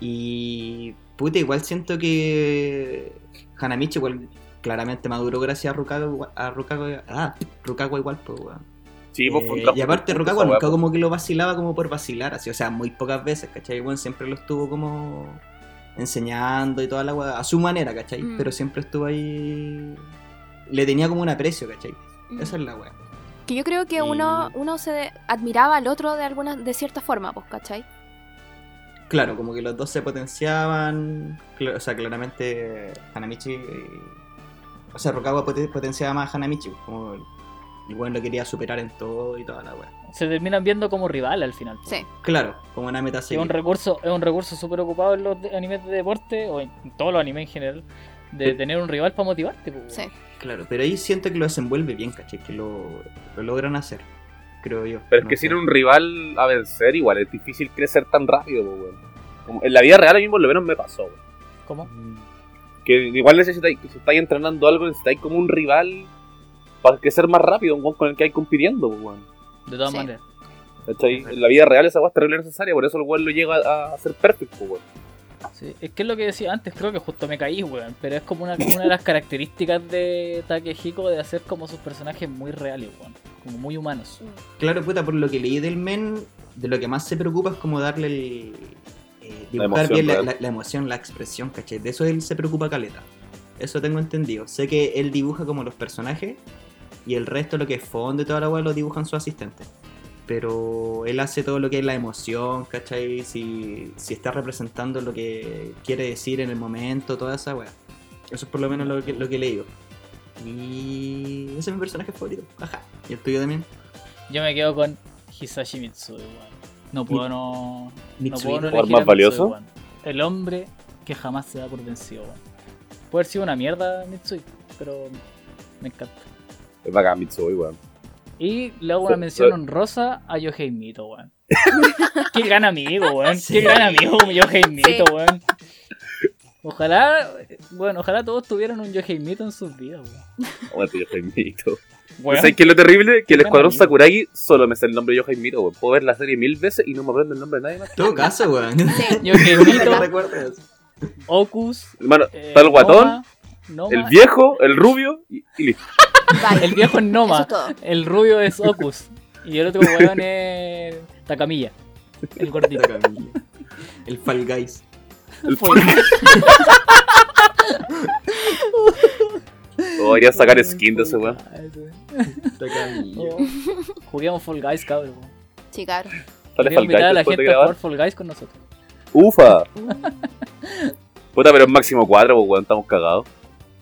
Y, puta, igual siento que Hanamichi igual claramente maduró gracias a Rukawa, a Rukawa, ah, Rukawa igual, pues, weón. Sí, pues, Eh, y aparte Rukawa nunca weá, como que lo vacilaba como por vacilar, así, o sea, muy pocas veces, ¿cachai? Bueno, siempre lo estuvo como enseñando y toda la weá, a su manera, ¿cachai? Mm. Pero siempre estuvo ahí... Le tenía como un aprecio, ¿cachai? Mm. Esa es la weá. Que yo creo que Y- uno, uno se admiraba al otro de alguna, de cierta forma, pues, ¿cachai? Claro, como que los dos se potenciaban, o sea, claramente Hanamichi... O sea, Rukawa pote- potenciaba más a Hanamichi, como el, weón lo quería superar en todo y toda la weá. Se terminan viendo como rival al final. Sí. Claro, como una meta es un recurso, es un recurso súper ocupado en los animes de deporte, o en todos los animes en general, de tener un rival para motivarte. pues, Sí. Claro, pero ahí siento que lo desenvuelve bien, ¿cachai? Que lo, lo logran hacer, creo yo. Pero es No que sé. sin un rival a vencer, igual es difícil crecer tan rápido, pues, weón. Como en la vida real a mí por lo menos me pasó, weón. ¿Cómo? Que igual necesitáis, si estáis entrenando algo, necesitáis como un rival para crecer más rápido, un weón con el que hay compitiendo, pues, weón. De todas Sí. maneras. ¿Cachai? En la vida real esa weá es terrible necesaria, por eso el weón lo llega a, a ser perfecto, weón. Sí, es que es lo que decía antes, creo que justo me caí, weón. Pero es como una, una de las características de Takehiko de hacer como sus personajes muy reales, weón. Como muy humanos. Claro, puta, por lo que leí del men, de lo que más se preocupa es como darle el. eh, La dibujar emoción bien la, real. la- la emoción, la expresión, ¿cachai? De eso él se preocupa caleta. Eso tengo entendido. Sé que él dibuja como los personajes y el resto, lo que es fondo y toda la weá, lo dibujan sus asistentes. Pero él hace todo lo que es la emoción, ¿cachai? Si, si está representando lo que quiere decir en el momento, toda esa weá. Eso es por lo menos lo que, lo que he leído. Y ese es mi personaje favorito. Ajá. ¿Y el tuyo también? Yo me quedo con Hisashi Mitsui, weón. No puedo no. No Mitsui. puedo no ¿Jugador elegir más Mitsui, valioso? El hombre que jamás se da por vencido, weón. Puede haber sido una mierda Mitsui, pero me encanta. Es bacán Mitsui, weón. Y le hago una mención honrosa a Yohei Mito, weón. Qué gran amigo, weón. Sí. Qué gran amigo Yohei Mito, Sí. weón. Ojalá, bueno, ojalá todos tuvieran un Yoheimito en sus vidas, weón. Weón, ¿Sabes qué es lo terrible? Que el escuadrón amigo. Sakuragi solo me sale el nombre de Yohaimito, weón. Puedo ver la serie mil veces y no me aprendo el nombre de nadie más. Todo caso, weón. ¿Te recuerdas? Ocus, Hermano, eh, está el guatón, Noma, Noma, el viejo, el rubio y, y listo. El viejo es Eso Noma, es todo. el rubio es Ocus y el otro weón es Takamilla, el gordito. Esta camilla. El Fall Guys. El Podría sacar skin de ese weón. Oh, Juguemos Fall Guys, cabrón. Sí, claro. Sale invitar a la gente a jugar Fall Guys con nosotros. Ufa. Puta, pero es máximo cuatro, pues weón, estamos cagados.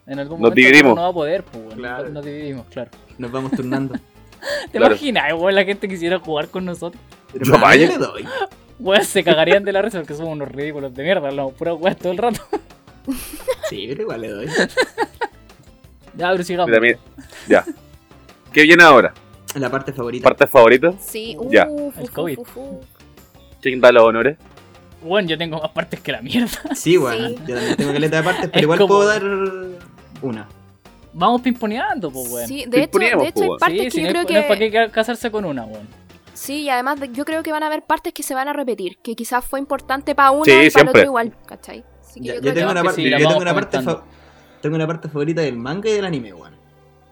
En algún Nos dividimos. No va a poder, pues, weón. Claro. Nos dividimos, claro. Nos vamos turnando. ¿Te Claro. imaginas, weón, la gente quisiera jugar con nosotros? Pero Yo le doy. Weón, se cagarían de la risa porque somos unos ridículos de mierda, hablamos pura weón todo el rato. Sí, pero igual le doy. Ya, pero sigamos. También, ya. ¿Qué viene ahora? La parte favorita. ¿Partes favoritas? Sí, Ya. uf, El COVID. ¿Quién da los honores? Weón, yo tengo más partes que la mierda. Sí, weón. Sí. Yo también tengo caleta de partes, pero Es igual como- puedo dar una. Vamos pimponeando, pues, weón. Sí, de hecho, de hecho hay partes Sí, que si yo no, creo es, no es para que... qué casarse con una, weón. Sí, y además de- yo creo que van a haber partes que se van a repetir, que quizás fue importante para una Sí, y para otro igual, ¿cachai? Así que Ya- yo yo creo tengo que- una parte, sí, yo tengo una parte comentando. fa- tengo una parte favorita del manga y del anime, weón.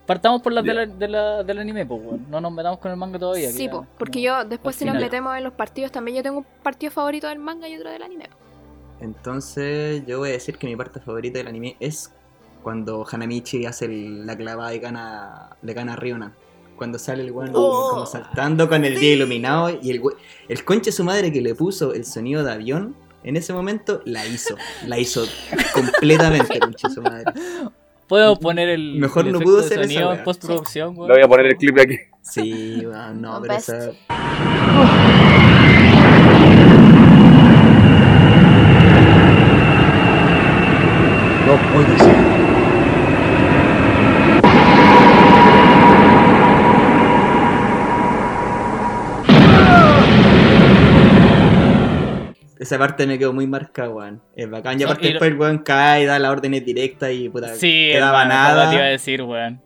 Partamos por las de la, de la- del anime, pues, weón. No nos metamos con el manga todavía. Sí, ya, po, porque yo después si nos metemos en los partidos también yo tengo un partido favorito del manga y otro del anime. Entonces, yo voy a decir que mi parte favorita del anime es cuando Hanamichi hace el- la clavada y gana, le gana a Ryuna. Cuando sale el weón Oh, como saltando con el día iluminado y el, el conche de su madre que le puso el sonido de avión, en ese momento la hizo. La hizo completamente, conche de su madre. Podemos poner el, Mejor el no pudo ser esa sonido en wea. postproducción, weón. Le voy a poner el clip de aquí. Sí, weón, no, pero esa... No puede ser. Esa parte me quedó muy marcada, weón. Es bacán. Y No, aparte y lo- después el weón cae, da las órdenes directas y puta, Sí, quedaba esa weá te iba a nada. decir, weón.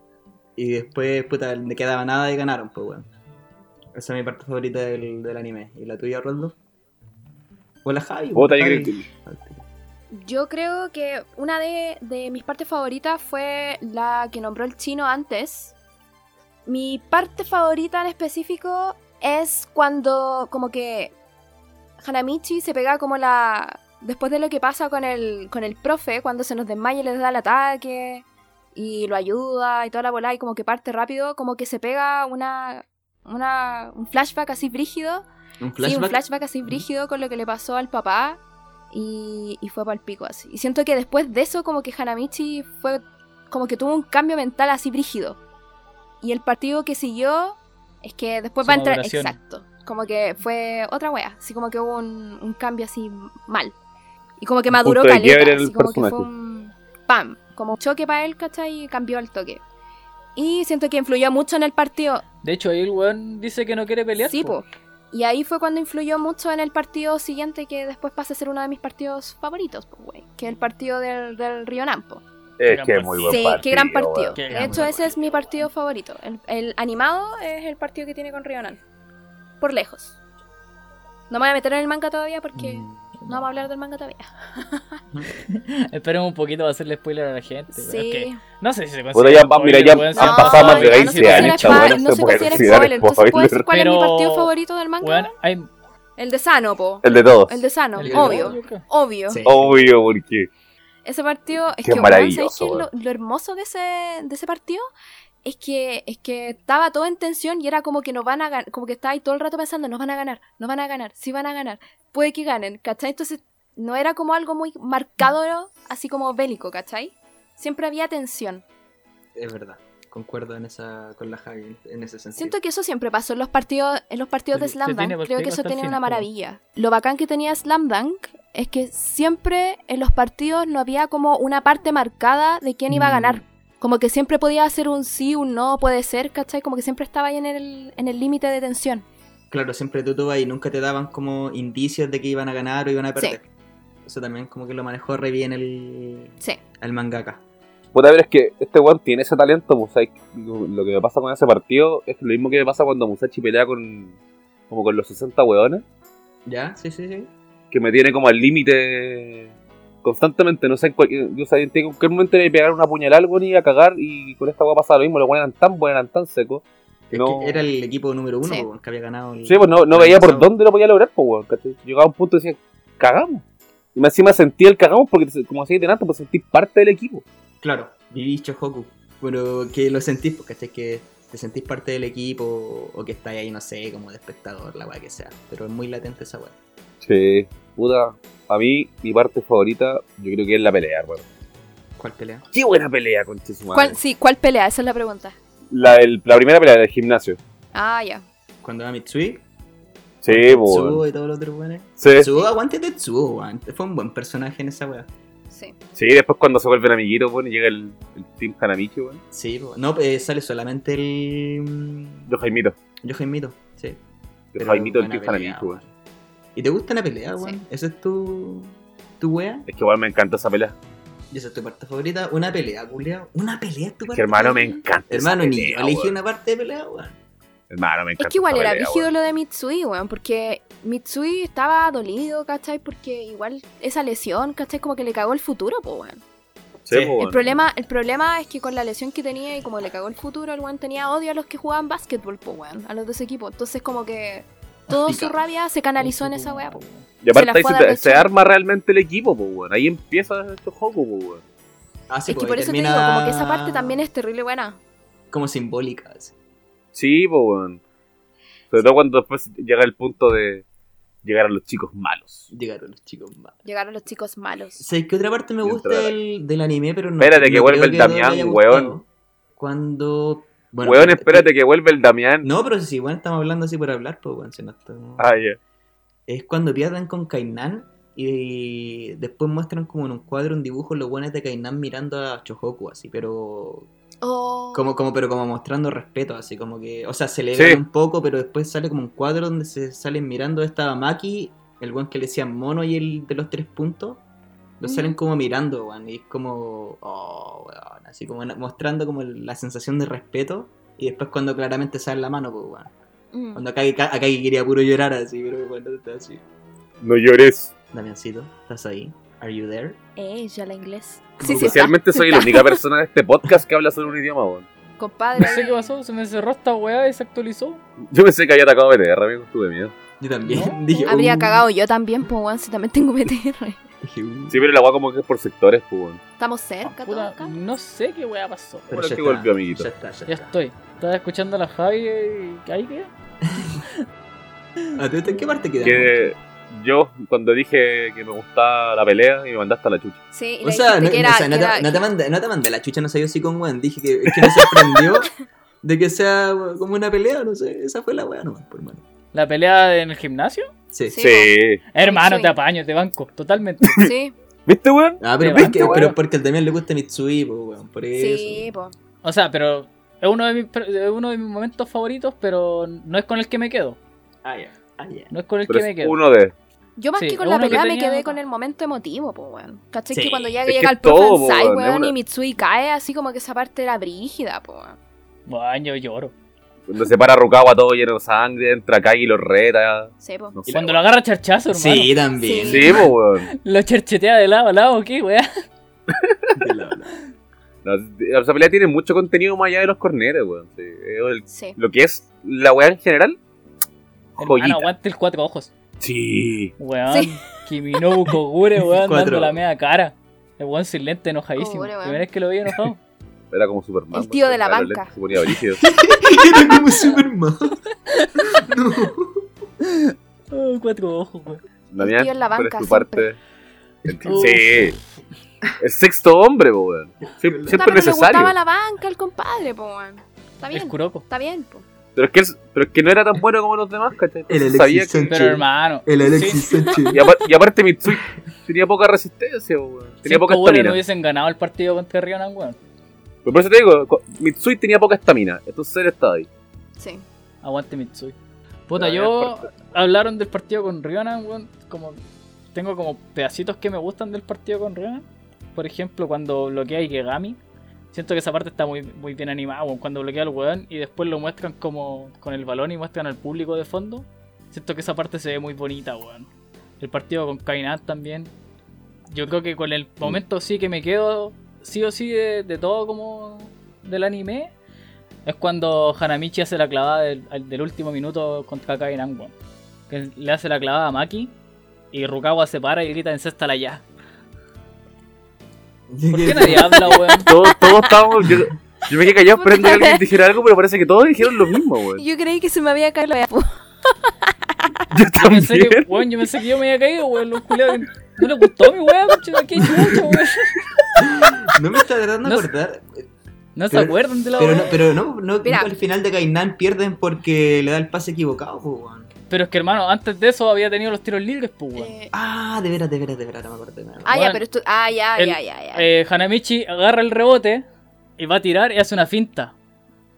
Y después, puta, le quedaba nada y ganaron, pues, weón. Esa es mi parte favorita del, del anime. ¿Y la tuya, Roldo? O la Javi, weón, yo Javi. creo que- Yo creo que una de, de mis partes favoritas fue la que nombró el chino antes. Mi parte favorita en específico es cuando como que Hanamichi se pega como la... Después de lo que pasa con el, con el profe, cuando se nos desmaya y les da el ataque y lo ayuda y toda la bola y como que parte rápido, como que se pega una, una un flashback así brígido ¿Un Sí, flashback? un flashback así brígido con lo que le pasó al papá y, y fue para el pico así. Y siento que después de eso como que Hanamichi fue como que tuvo un cambio mental así brígido. Y el partido que siguió es que después Su va a entrar... Exacto. Como que fue otra wea. Así como que hubo un, un cambio así mal. Y como que maduró caleta. Así como que fue un... ¡Pam! Como un choque para él, ¿cachai? Y cambió el toque. Y siento que influyó mucho en el partido. De hecho, ahí el weón dice que no quiere pelear. Sí, po. Y ahí fue cuando influyó mucho en el partido siguiente que después pasa a ser uno de mis partidos favoritos, pues, güey. Que es el partido del, del Río Nampo. Es que es muy buen Sí, partido. qué gran partido. Qué de gran hecho, ese es mi partido favorito. El, el animado es el partido que tiene con Rionan. Por lejos. No me voy a meter en el manga todavía porque Mm, no vamos a hablar del manga todavía. Esperemos un poquito para hacerle spoiler a la gente. pero es Sí. que no sé si se considera ya, mira, spoiler, ya han pasado más de ya, 20 si se años, considera chaval, spoiler, no se considera spoiler. Entonces, ¿puedo decir cuál es mi partido favorito del manga? hay- El de Sano, po. El de todos. El de Sano, El obvio. Obvio. Sí. Obvio, porque. Ese partido es Qué que maravilloso, ¿sabes qué? Lo, weón. lo hermoso de ese, de ese partido es que, es que estaba todo en tensión y era como que nos van a ganar, como que estaba ahí todo el rato pensando, nos van a ganar, nos van a ganar, sí van a ganar, puede que ganen, ¿cachai? Entonces no era como algo muy marcado, ¿no? así como bélico, ¿cachai? Siempre había tensión. Es verdad. Concuerdo en esa, con la Javi en ese sentido. Siento que eso siempre pasó en los partidos, en los partidos de Slam Dunk. Creo que eso tenía una maravilla. Lo bacán que tenía Slam Dunk es que siempre en los partidos no había como una parte marcada de quién iba a Mm. ganar. Como que siempre podía hacer un sí, un no, puede ser, ¿cachai? Como que siempre estaba ahí en el en el límite de tensión. Claro, siempre tú, y nunca te daban como indicios de que iban a ganar o iban a perder. Eso también como que lo manejó re bien el, Sí. el mangaka. Puta, ver, es que este weón tiene ese talento. Lo lo que me pasa con ese partido es lo mismo que me pasa cuando Musashi pelea con. como con los 60 weones, ¿Ya? Sí, sí, sí. que me tiene como al límite constantemente, no sé, en cualquier, yo sabía en cualquier momento me pegar una puñalada algo ni a cagar y con esta weá pasaba lo mismo, los weones eran tan buenos, eran tan secos. Es No. que era el equipo número uno Sí. po, que había ganado el... Sí, pues no, veía por pasado. dónde lo podía lograr, pues weón, ¿cachai? Llegaba a un punto y decía, cagamos. Y más encima sentía el cagamos porque como así de nada, pues sentís parte del equipo. Claro, viví Chohoku. Pero que lo sentís, porque ¿cachai? que te sentís parte del equipo o que estáis ahí, no sé, como de espectador, la weá que sea. Pero es muy latente esa weá. Sí. Puta, a mí, mi parte favorita, yo creo que es la pelea, weón. ¿Cuál pelea? Qué buena pelea, con ¿Cuál, sí, ¿cuál pelea? Esa es la pregunta. La, del- la primera pelea del gimnasio. Ah, ya. Cuando va Mitsui, Sí, Tetsuo weón. y todos los otros weones. Sí. Tetsuo, aguante Tetsuo, weón. Fue un buen personaje en esa weá. Sí. sí, después cuando se vuelven amiguitos, weón, y llega el, el Team Hanamichi, weón. Sí, po. no, eh, sale solamente el. mm, Yo Jaimito. Yohaimito, sí. Yo Jaimito el Team Hanamichi, weón. ¿Y te gusta la pelea, weón? Sí. ¿Esa es tu. tu wea? Es que igual me encanta esa pelea. ¿Y esa es tu parte favorita? ¿Una pelea, culiao? ¿Una pelea es tu parte Que hermano, me encanta. esa Hermano, ni pelea, yo elegí weón. una parte de pelea, weón. Hermano, me encanta. Es que igual era rígido lo de Mitsui, weón, porque Mitsui estaba dolido, ¿cachai? Porque igual esa lesión, ¿cachai? Como que le cagó el futuro, pues, weón. Sí, Sí. weón. El problema, el problema es que con la lesión que tenía y como le cagó el futuro, el weón tenía odio a los que jugaban básquetbol, pues, weón, a los de ese equipo. Entonces, como que toda su rabia se canalizó en esa weá, pues. Y aparte se ahí se, te- arma realmente el equipo, pues, weón. Ahí empieza este juego, pues, weón. Ah, sí, Es que por eso termina te digo, como que esa parte también es terrible buena. Como simbólica. así. Sí, pues, weón. Sobre todo cuando después llega el punto de llegar a los chicos malos. Llegaron los chicos más. Llegaron los chicos malos. ¿Sabes qué otra parte me gusta del, del anime? Pero no. Espérate, que vuelve el Damián, weón. Cuando. Bueno, weón, eh, espérate que vuelve el Damián. No, pero si bueno, estamos hablando así por hablar, pues weón, si no estamos- Ah, ya. Es cuando pierden con Kainan y después muestran como en un cuadro un dibujo los buenos de Kainan mirando a Chohoku así, pero Oh. como como pero como mostrando respeto así como que, o sea, se le ve Sí. un poco, pero después sale como un cuadro donde se salen mirando estaba Maki, el buen que le decían mono y el de los tres puntos. Los salen Ujú. como mirando, weón, y es como, oh, weón, así como mostrando como la sensación de respeto. Y después cuando claramente sale la mano, pues, weón. Mm. Cuando acá, acá quería puro llorar así, pero bueno, está así. No llores. Damiancito, ¿estás ahí? ¿Are you there? Eh, ya la inglés. Sí, soy la única persona de este podcast que habla solo un idioma, weón. Compadre. No sé qué pasó, se me cerró esta weá y se actualizó. Yo pensé que había atacado BTR, amigo. Tuve miedo. Yo también. No, Dije, Habría uh, cagado yo también, pues, weón, si también tengo BTR. Sí, pero la agua como que es por sectores, pues. Estamos cerca, Ah, todos puta, acá. no sé qué weá pasó. Pero ya que está, volvió, amiguito. Ya está, ya Ya está. estoy. Estaba escuchando a la Javi y ahí qué. Ah, ¿tú- tú ¿En qué parte quedamos? Que yo, cuando dije que me gustaba la pelea, y me mandaste a la chucha. Sí, y O sea, no, era, o sea, no te, era- no te mandé, no te mandé la chucha, no sé yo si con weón. Dije que, me sorprendió de que sea como una pelea, no sé. Esa fue la weá nomás, por mano. ¿La pelea en el gimnasio? Sí. Sí. Sí. Hermano, te apaño, te banco, totalmente. Sí, ¿Viste, weón? Ah, pero, porque, banco, pero porque al Damián le gusta Mitsui, pues, weón. Por eso. sí, po. O sea, pero es uno de mis, es uno de mis momentos favoritos, pero no es con el que me quedo. Ah, ya. Ah, ya. No es con el Pero que me es quedo. uno de. Yo más Sí, que con la que pelea me tenía- quedé con el momento emotivo, pues, weón. ¿Cachai? Sí. Que cuando ya Es llega el profe todo, Ensai, weón, una- y Mitsui cae, así como que esa parte era brígida, pues, weón. Bueno, yo lloro. Cuando se para Rukawa todo lleno de sangre, entra Kagi y lo reta. Sí, po. No sé. Cuando lo agarra charchazo, hermano. Sí, también. Sí, pues, weón. Lo charchetea de lado a lado, ¿qué, weá? De lado a lado. No, esa pelea tiene mucho contenido más allá de los corneres, weón. Sí, el- Sí. lo que es la weá en general, Hermano, joyita. aguante el cuatro ojos. Sí. Weón. Sí. Kiminobu Kogure, weón, dando la media cara. El weón sin lente enojadísimo. Kogure. Primera vez que lo vi enojado. Era como Superman. El tío de la banca. Se ponía brígido. Era como Superman. No. Oh, cuatro ojos, weón. Damián, tío en la ¿cuál banca, es tu siempre. parte? El-. Sí. El sexto hombre, po, weón. Sie- Puta, Siempre, pero le necesario. gustaba la banca al compadre, po, weón. Está El bien, está bien, po. Pero es, que, pero es que no era tan bueno como los demás, ¿cachai? El Alexis sabía que... Sánchez. Pero hermano. El Alexis sí, Sánchez. Y, apar- y aparte Mitsui tenía poca resistencia, weón. Tenía cinco poca goles no estamina. hubiesen ganado el partido contra Rionan, weón. Pero por eso te digo, Mitsui tenía poca estamina. Entonces él estaba ahí. Sí. Aguante Mitsui. Puta, yo. Hablaron del partido con Rionan, weón. Como tengo como pedacitos que me gustan del partido con Renan. Por ejemplo, cuando bloquea Ikegami. Siento que esa parte está muy, muy bien animada, weón. Cuando bloquea al weón y después lo muestran como con el balón y muestran al público de fondo. Siento que esa parte se ve muy bonita, weón. El partido con Kainan también. Yo creo que con el momento sí que me quedo sí o sí de, de todo como del anime. Es cuando Hanamichi hace la clavada del, último minuto contra Kainan, weón. Que le hace la clavada a Maki. Y Rukawa se para y grita encesta la ya. ¿Por qué nadie habla, weón? Todos, todos estábamos. Yo, yo me quedé callado esperando que alguien dijera algo, pero parece que todos dijeron lo mismo, weón. Yo creí que se me había caído la Yo Yo pensé que, también. weón, yo pensé que yo me había caído, weón. Los culiados. No le gustó mi weón, qué chucho, weón. No me está tratando de No- acordar. No se acuerdan de la Pero no, weón. pero no, no Mira. al final de Kainan pierden porque le da el pase equivocado, pues, weón. Pero es que hermano, antes de eso había tenido los tiros libres, pues weón. Eh, Ah, de veras, de veras, de veras, no me acuerdo. acuerdo. ah, ya, Bueno, pero esto. Ah, ya, el- ya, ya, ya. Eh, Hanamichi agarra el rebote y va a tirar y hace una finta.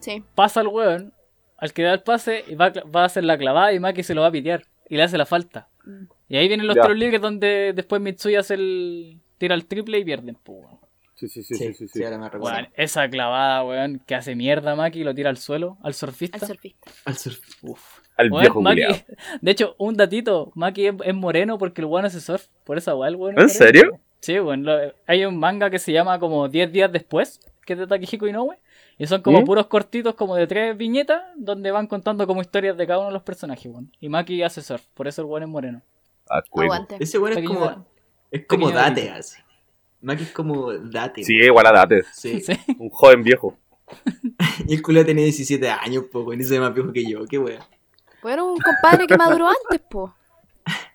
Sí. Pasa al weón, al que da el pase y va, va a hacer la clavada y Maki se lo va a pitear y le hace la falta. Mm. Y ahí vienen los Ya. tiros libres donde después Mitsui hace el tira el triple y pierden, weón. Sí, sí, sí, Sí, sí, sí, ahora me. Weón, esa clavada, weón, que hace mierda a Maki y lo tira al suelo, al Al surfista. surfista. Al surf. Uf. Al Weón, viejo Maki- de hecho, un datito, Maki es, es moreno porque el weón hace surf, por esa weón el weón ¿En moreno. serio? Sí, bueno, lo- hay un manga que se llama como 10 días después, que es de Takehiko Inoue, y son como puros cortitos como de tres viñetas donde van contando como historias de cada uno de los personajes, weón. Y Maki hace surf, por eso el weón es moreno. Ah. Aguante. Ese weón es Pequeño como. Es como Date, así. Maki es como Date. Sí, igual a date. Sí. Sí. Un joven viejo. Y el culo tenía 17 años, po, weón. Y se ve más viejo que yo. Qué weón. Pues era un compadre que maduró antes, po.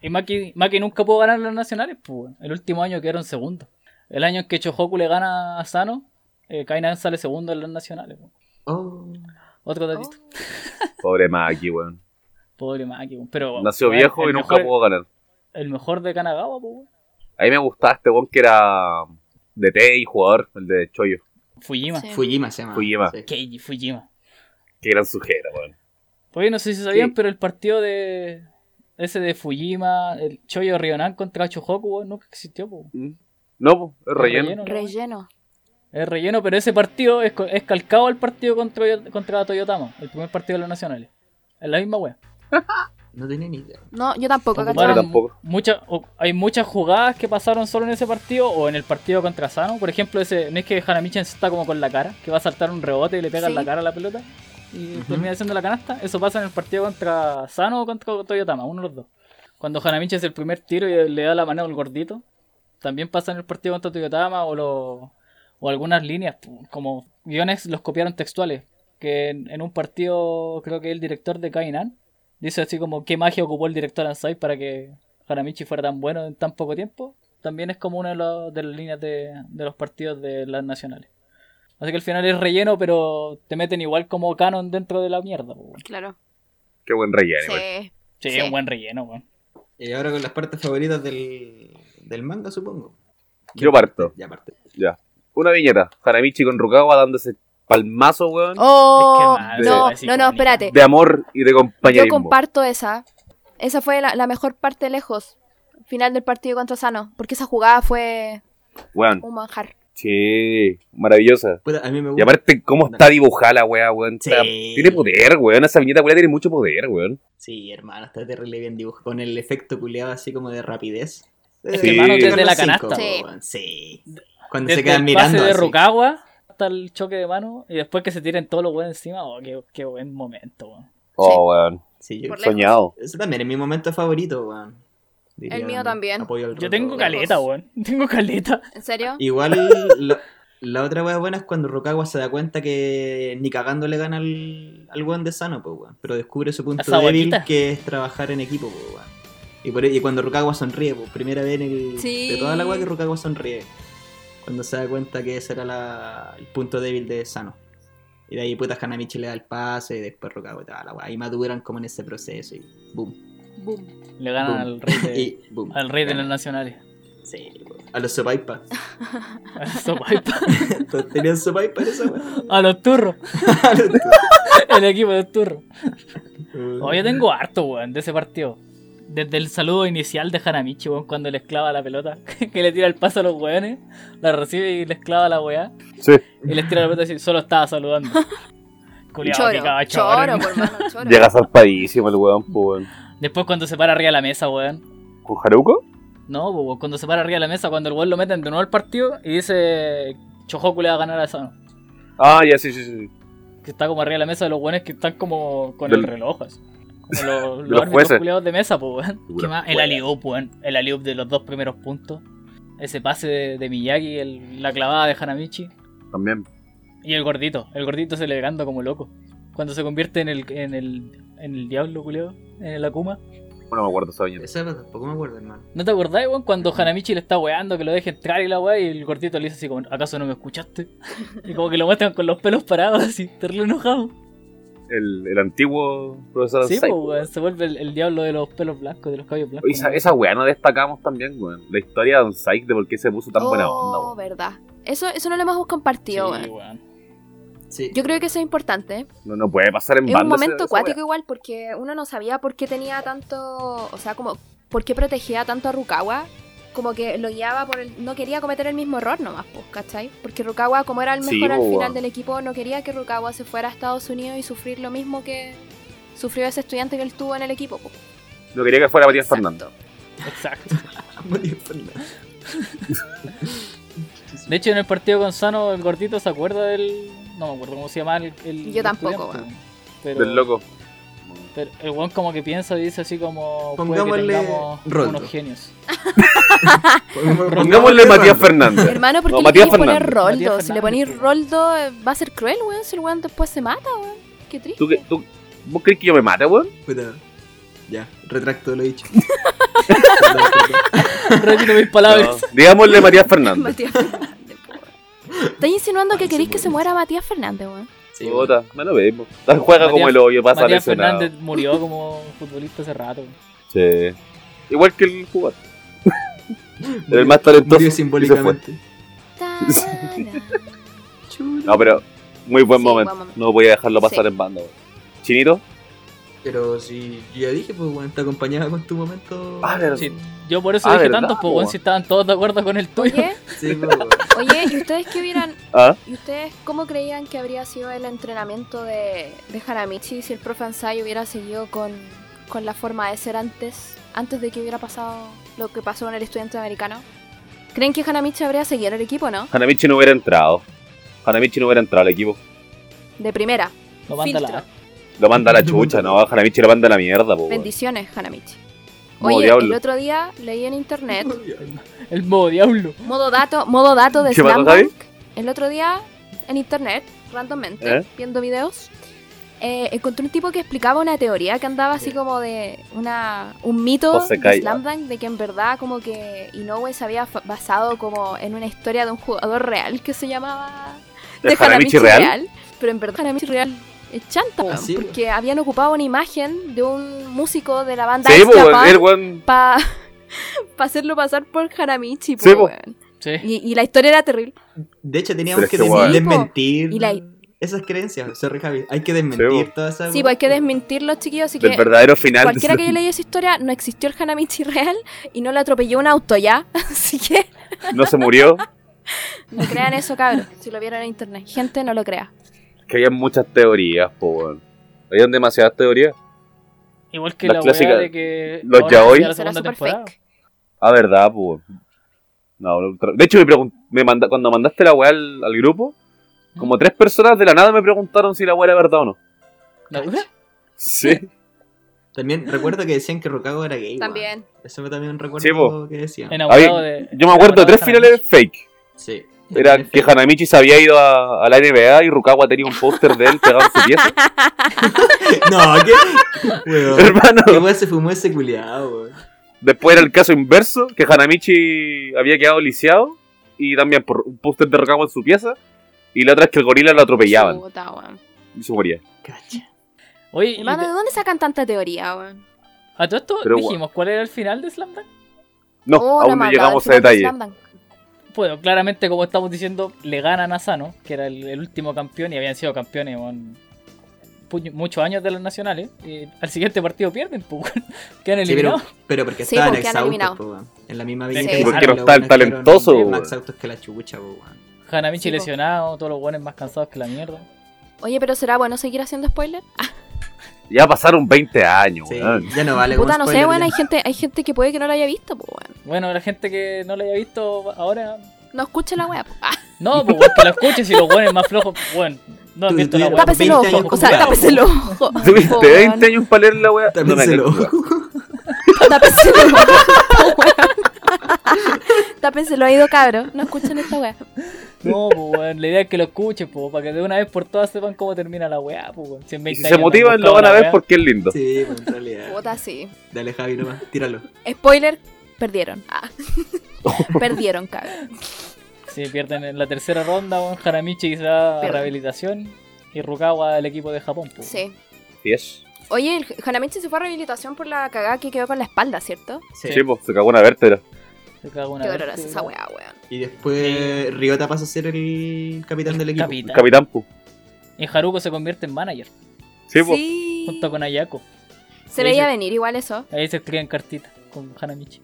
Y Maki, Maki nunca pudo ganar los nacionales, pues, weón. El último año quedaron segundo. El año en que Chohoku le gana a Sano, eh, Kainan sale segundo en los nacionales, weón. Oh. Otro datito. Pobre Maki, weón. Pobre Maki, weón. Pero, Nació weón, viejo y nunca mejor- pudo ganar. El mejor de Kanagawa, weón. A mí me gustaba este weón que era de T y jugador, el de Choyo. Fujima. Sí. Fujima se llama. Fujima. Sí. Keiji Fujima. Qué gran sujeto, weón. Pues no sé si sabían, Sí. pero el partido de ese de Fujima, el Choyo Ryonan contra Chohoku, weón, nunca existió, po. ¿Mm? No, es relleno. ¿no? Relleno. Es relleno, pero ese partido es, co- es calcado al partido contra, contra Toyotama, el primer partido de los nacionales. Es la misma wea. No tenía ni idea. No, yo tampoco, Ocuparon tampoco. o- hay muchas jugadas que pasaron solo en ese partido o en el partido contra Sano. Por ejemplo, ese no es que Hanamichi está como con la cara, que va a saltar un rebote y le pega en Sí. la cara a la pelota y termina haciendo la canasta. Eso pasa en el partido contra Sano o contra Toyotama, uno de los dos. Cuando Hanamichi hace el primer tiro y le da la mano al gordito. También pasa en el partido contra Toyotama o, lo- o algunas líneas, como guiones los copiaron textuales. Que en, en un partido, creo que el director de Kainan dice así como qué magia ocupó el director Ansai para que Hanamichi fuera tan bueno en tan poco tiempo. También es como una de, los- de las líneas de, de los partidos de las nacionales. Así que al final es relleno, pero te meten igual como canon dentro de la mierda. Claro. Qué buen relleno. Sí. Sí, Sí. es un buen relleno, weón. Y ahora con las partes favoritas del, del manga, supongo. Yo parto. Ya parte. Ya. Una viñeta. Hanamichi con Rukawa dándose palmazo, weón. Oh, Es que, no, no, no, espérate. De amor y de Yo compañerismo. comparto esa. Esa fue la, la mejor parte lejos. Final del partido contra Sano. Porque esa jugada fue Weón. un manjar. Sí, maravillosa. A mí me Y gusta. aparte, cómo está dibujada la weá, weón. Sí. O sea, Tiene poder, weón. Esa viñeta weá tiene mucho poder, weón. Sí, hermano, está terrible bien dibujado. Con el efecto culeado así como de rapidez. Es que, Eh, mano, desde la cinco, canasta. Sí. weón, Sí. Cuando Desde se quedan el mirando. pase de así. Rukawa hasta el choque de mano y después que se tiren todos los weones encima, oh, qué, qué buen momento, weón. Oh, weón. Sí, yo-. Soñado. Ese también es mi momento favorito, weón. Diría, El mío también. apoyo al Yo tengo caleta, weón. Tengo caleta. ¿En serio? Igual lo- la otra wea buena es cuando Rukawa se da cuenta que ni cagando le gana al, al weón de Sano, pues weón. Pero descubre su punto débil que es trabajar en equipo, pues weón. Y, por- y cuando Rukawa sonríe, pues primera vez en el, Sí. de toda la wea que Rukawa sonríe. Cuando se da cuenta que ese era la- el punto débil de Sano. Y de ahí puta Hanamichi le da el pase y después toda la wea. Y maduran como en ese proceso y boom. Boom. Le ganan boom. al rey de, y boom. al rey de los nacionales. Sí, weón. A los Sopaipa. A los Sopaipa. Todos tenían Sopaipa en esa wea. A los turros. A los- El equipo de turros. Oh, yo tengo harto, weón, de ese partido. Desde el saludo inicial de Hanamichi, weón, cuando le esclava la pelota, que le tira el paso a los weones, la recibe y le esclava la weá, Sí. y les tira la pelota y dice, solo estaba saludando. Culeado, Choro, picaba choro, choro. por mano, choro. Llega zarpadísimo el weón, pues, weón. Después cuando se para arriba de la mesa, weón. ¿Con Haruko? No, weón, cuando se para arriba de la mesa, cuando el weón lo meten de nuevo al partido y dice, Chojoku le va a ganar a Sano. Ah, ya, sí, sí, sí. Que está como arriba de la mesa de los weones que están como con Del- el reloj, así. Como los, los, los árbitros jueces. culiados de mesa, pues, weón. Los ¿Qué más? El alley-oop, weón. El alley-oop de los dos primeros puntos. Ese pase de, de Miyagi, el- la clavada de Hanamichi. También. Y el gordito. El gordito celebrando como loco. Cuando se convierte en el, en el, en el diablo, culiado. En el Akuma. Bueno, me acuerdo esa. Esa tampoco me acuerdo, hermano. ¿No te acordás, weón? Cuando Hanamichi le está weando que lo deje entrar y la weá y el gordito le dice así como, ¿acaso no me escuchaste? Y como que lo muestran con los pelos parados así, terrible enojado. El, el antiguo profesor Sí, Sai, pues, weón, se vuelve el, el diablo de los pelos blancos, de los cabellos blancos. Esa, ¿no? esa weá no destacamos también, weón. La historia de Don Psych de por qué se puso tan buena onda, Oh, weón. verdad. Eso, eso no lo hemos compartido, Sí, weón. Sí. Yo creo que eso es importante. No, no puede pasar en Es un momento acuático igual porque uno no sabía por qué tenía tanto, o sea, como por qué protegía tanto a Rukawa. Como que lo guiaba por el... No quería cometer el mismo error nomás, pues, ¿cachai? Porque Rukawa, como era el Sí, mejor al final del equipo, no quería que Rukawa se fuera a Estados Unidos y sufrir lo mismo que sufrió ese estudiante que él tuvo en el equipo. pues. No quería que fuera Matías. Fernández. Exacto. Matías Fernández. De hecho, en el partido con Sano, el gordito se acuerda del. No me acuerdo cómo se llama el. el Yo tampoco. Pero, Del loco. Pero el weón como que piensa y dice así como. Puede que Pongámosle tengamos Roldo. unos genios. Pongámosle Matías Fernández. Hermano, ¿por qué No, le Matías queréis poner Fernández. Roldo? Matías si le Fernández, ponéis. Roldo, eh, va a ser cruel, weón. Si el weón después se mata, weón. Qué triste. ¿Tú, qué- tú, ¿Vos crees que yo me mate, weón? Ya, retracto lo dicho. Retiro mis palabras. No. Digámosle Matías Fernández. Matías Fernández. ¿Estás insinuando que queréis que se muera Matías Fernández, weón? Sí, Puta, me lo vemos. Juega como Matías- el hoyo, pasa Matías lesionado. Fernández murió como futbolista hace rato. Sí. Igual que el jugador. Era el más talentoso. Murió simbólicamente. No, pero muy buen Sí, momento. buen momento. No voy a dejarlo pasar Sí. en banda. Chinito, Pero si yo ya dije, pues bueno, está acompañada con tu momento. Ah. Sí, yo por eso Ah, dije ¿verdad, tanto, pues si estaban todos de acuerdo con el tuyo. Oye, Sí, pues, oye, ¿y ustedes qué hubieran, ¿ah? ¿Y ustedes cómo creían que habría sido el entrenamiento de, de Haramichi si el profe Ansai hubiera seguido con, con la forma de ser antes, antes de que hubiera pasado lo que pasó con el estudiante americano? ¿Creen que Hanamichi habría seguido en el equipo, no? Hanamichi no hubiera entrado. Hanamichi no hubiera entrado al equipo. De primera. Manda la. Lo manda a la chucha, no. Hanamichi lo manda a la mierda, po. Bendiciones, Hanamichi. Modo Oye, diablo. el otro día leí en internet, El modo diablo. modo dato, modo dato de ¿Qué pasó, Slam. El otro día en internet, randommente, ¿Eh? viendo videos, eh, encontré un tipo que explicaba una teoría que andaba así como de una un mito de. Slam Dunk de que en verdad como que Inoue se había basado como en una historia de un jugador real que se llamaba ¿Es Hanamichi real? pero en verdad Hanamichi real es chanta, Ah, sí, porque habían ocupado una imagen de un músico de la banda Sí, weón. para hacerlo pasar por Hanamichi, po, Sí, po. y, y la historia era terrible. De hecho, teníamos que que, desmentir Y la- esas creencias. Sorry, Javi. Hay que desmentir todas esas. Sí, pues hay que desmentirlo, chiquillos, así Del que verdadero final. cualquiera que haya leído esa historia, no existió el Hanamichi real y no le atropelló un auto ya, así que No se murió. no crean eso, cabros, si lo vieron en internet. Gente, no lo crea. Que había muchas teorías, po, weón. Habían demasiadas teorías. Igual que Las la clásicas- weá de que. los yaoi. la Será segunda súper temporada. fake. Ah, verdad, po. No, de hecho, me me manda cuando mandaste la weá al, al grupo, como tres personas de la nada me preguntaron si la weá era verdad o no. ¿La weá? Sí. También recuerdo que decían que Rokago era gay. También. Eso me también recuerdo Sí, que decían. De. Yo me acuerdo de tres finales fake. Sí. Era que Hanamichi se había ido a, a la NBA y Rukawa tenía un póster de él pegado en su pieza. No, ¿qué? Weón. ¿Qué Hermano, weón se fumó ese culiado, weón? después era el caso inverso, que Hanamichi había quedado lisiado y también por un póster de Rukawa en su pieza. Y la otra es que el gorila lo atropellaban weón. y se moría. Cacha. Oye, Hermano, de- ¿de dónde sacan tanta teoría, weón? a todo esto Pero, dijimos cuál era el final de Slam Dunk. No, Oh, aún no llegamos a detalle. Bueno, claramente, como estamos diciendo, le ganan a Sano, que era el, el último campeón y habían sido campeones muchos años de las nacionales y al siguiente partido pierden, pues, quedan Sí, pero, eliminados. pero porque Sí, estaban porque exhaustos, po, weón. En la misma Sí, villa porque no los está el buenos quedaron talentoso, más exhaustos que la chucha, po, weón. Hanamichi Sí, lesionado, todos los buenos más cansados que la mierda. Oye, pero ¿será bueno seguir haciendo spoiler? Ya pasaron 20 años, Sí, weón. ya no vale puta, no sé, weón, ya. hay gente, hay gente que puede que no lo haya visto, pues weón. Bueno, la gente que no lo haya visto ahora. No escuche la wea, po. Ah, No, pues weón, que lo escuches y los buenos más flojos, bueno, no Tú- tú la weá. tápese 20 los años ojos, o sea, tápese los ojos. Tuviste po, 20 weón. años para leer la weá. También No me se lo- acuerdo. Tápese los ojos, weón. Tápense los oídos, cabros. No escuchen esta wea. No, pues weón, la idea es que lo escuchen, pues, para que de una vez por todas sepan cómo termina la weá, pues weón. Si, en Y 20 si se motivan, lo van a la ver weá. porque es lindo. Sí, pues, en realidad. Puta, sí. Dale, Javi, nomás, tíralo. Spoiler, perdieron. Ah. perdieron, cabros. Si pierden en la tercera ronda, weón, Haramichi se va a Pierden. rehabilitación y Rukawa al equipo de Japón, pues. Sí. Yes. Oye, el Hanamichi se fue a rehabilitación por la cagada que quedó con la espalda, ¿cierto? Sí, pues, se cagó una vértebra. Se caga una Qué sí, esa wea, weón. Y después Ryota pasa a ser el capitán del equipo. Capitán. Capitán, pues. Y Haruko se convierte en manager, Sí, pues. Sí. junto con Ayako. Se veía venir igual eso. Ahí se escriben cartitas con Hanamichi.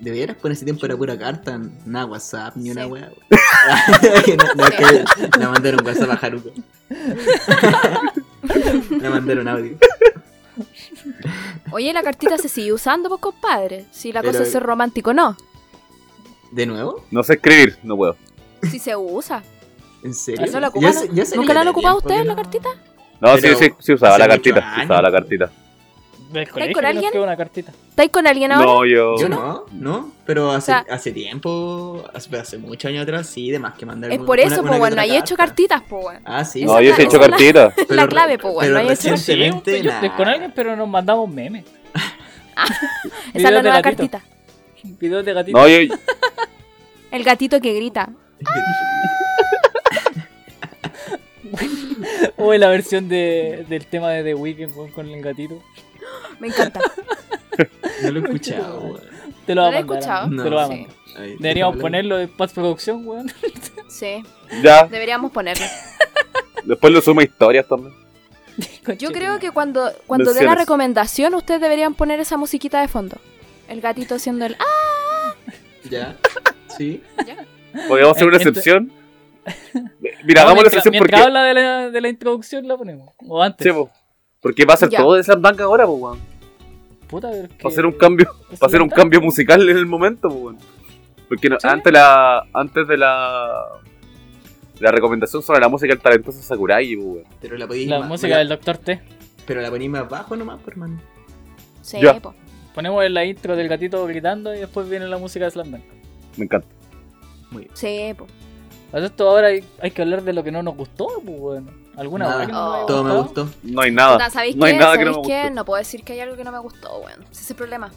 De veras, por ese tiempo era pura carta, nada WhatsApp, ni una Sí. wea. no, no, es que le mandaron WhatsApp a Haruko. le mandaron audio. Oye, la cartita se sigue usando, pues, compadre. Si la Pero- cosa es ser romántico, no. ¿De nuevo? No sé escribir, no puedo. Si se usa. ¿En serio? ¿Eso lo Ya ocupan? se- ya se ¿Nunca la han ocupado ustedes que la no- cartita? No, Pero sí, sí, sí usaba la cartita. sí usaba la cartita. Del colegio con alguien? una cartita. ¿Estáis con alguien ahora? No, yo. Yo no, no, pero hace, O sea- hace tiempo, hace, hace muchos años atrás, sí, de más que mandar es por una- eso, pues, bueno, otra hay hecho cartitas, pues, bueno. Ah, sí. No, Esa yo sí he hecho esa es la- clave, pues, bueno. no hay hecho. Recientemente, Sí, yo estoy con alguien, pero nos mandamos memes. Esa es la nueva gatito. cartita. Videos de gatito. No, yo. El gatito que grita. O la versión de, del tema de The Weeknd con el gatito. Me encanta. No lo he escuchado, weón. Te lo ¿No va lo a he mandar. escuchado? Te No. lo va a Sí. Deberíamos ponerlo de postproducción, weón. Sí, Ya. deberíamos ponerlo. Después lo sumo a historias también. Yo creo que cuando, cuando dé la recomendación, ustedes deberían poner esa musiquita de fondo. El gatito haciendo el... ¡Ah! Ya, sí. Podríamos hacer una excepción. Mira, No, hagamos la excepción mientras porque. habla de la, de la introducción la ponemos. O antes. Sí. Porque va a ser Ya. todo de Slam Dunk ahora, pues, weón. Puta, es que- Va a ser un cambio. Va a ser un cambio musical en el momento, pues, weón. Porque no- Sí. antes la. Antes de la. La recomendación sobre la música del talentoso Sakurai, pues, weón. Pero la podéis La más- música del Doctor T. Pero la ponéis más bajo nomás, hermano. Sí, Ya. po. Ponemos en la intro del gatito gritando y después viene la música de Slam Dunk. Me encanta. Sí, po. Esto ahora hay, hay que hablar de lo que no nos gustó, pues bueno. ¿Alguna Nada. que no Todo me gustó. No hay nada. ¿Sabéis no hay qué? nada que no ¿Sabéis me qué? gustó. No puedo decir que hay algo que no me gustó, weón. Ese es el problema.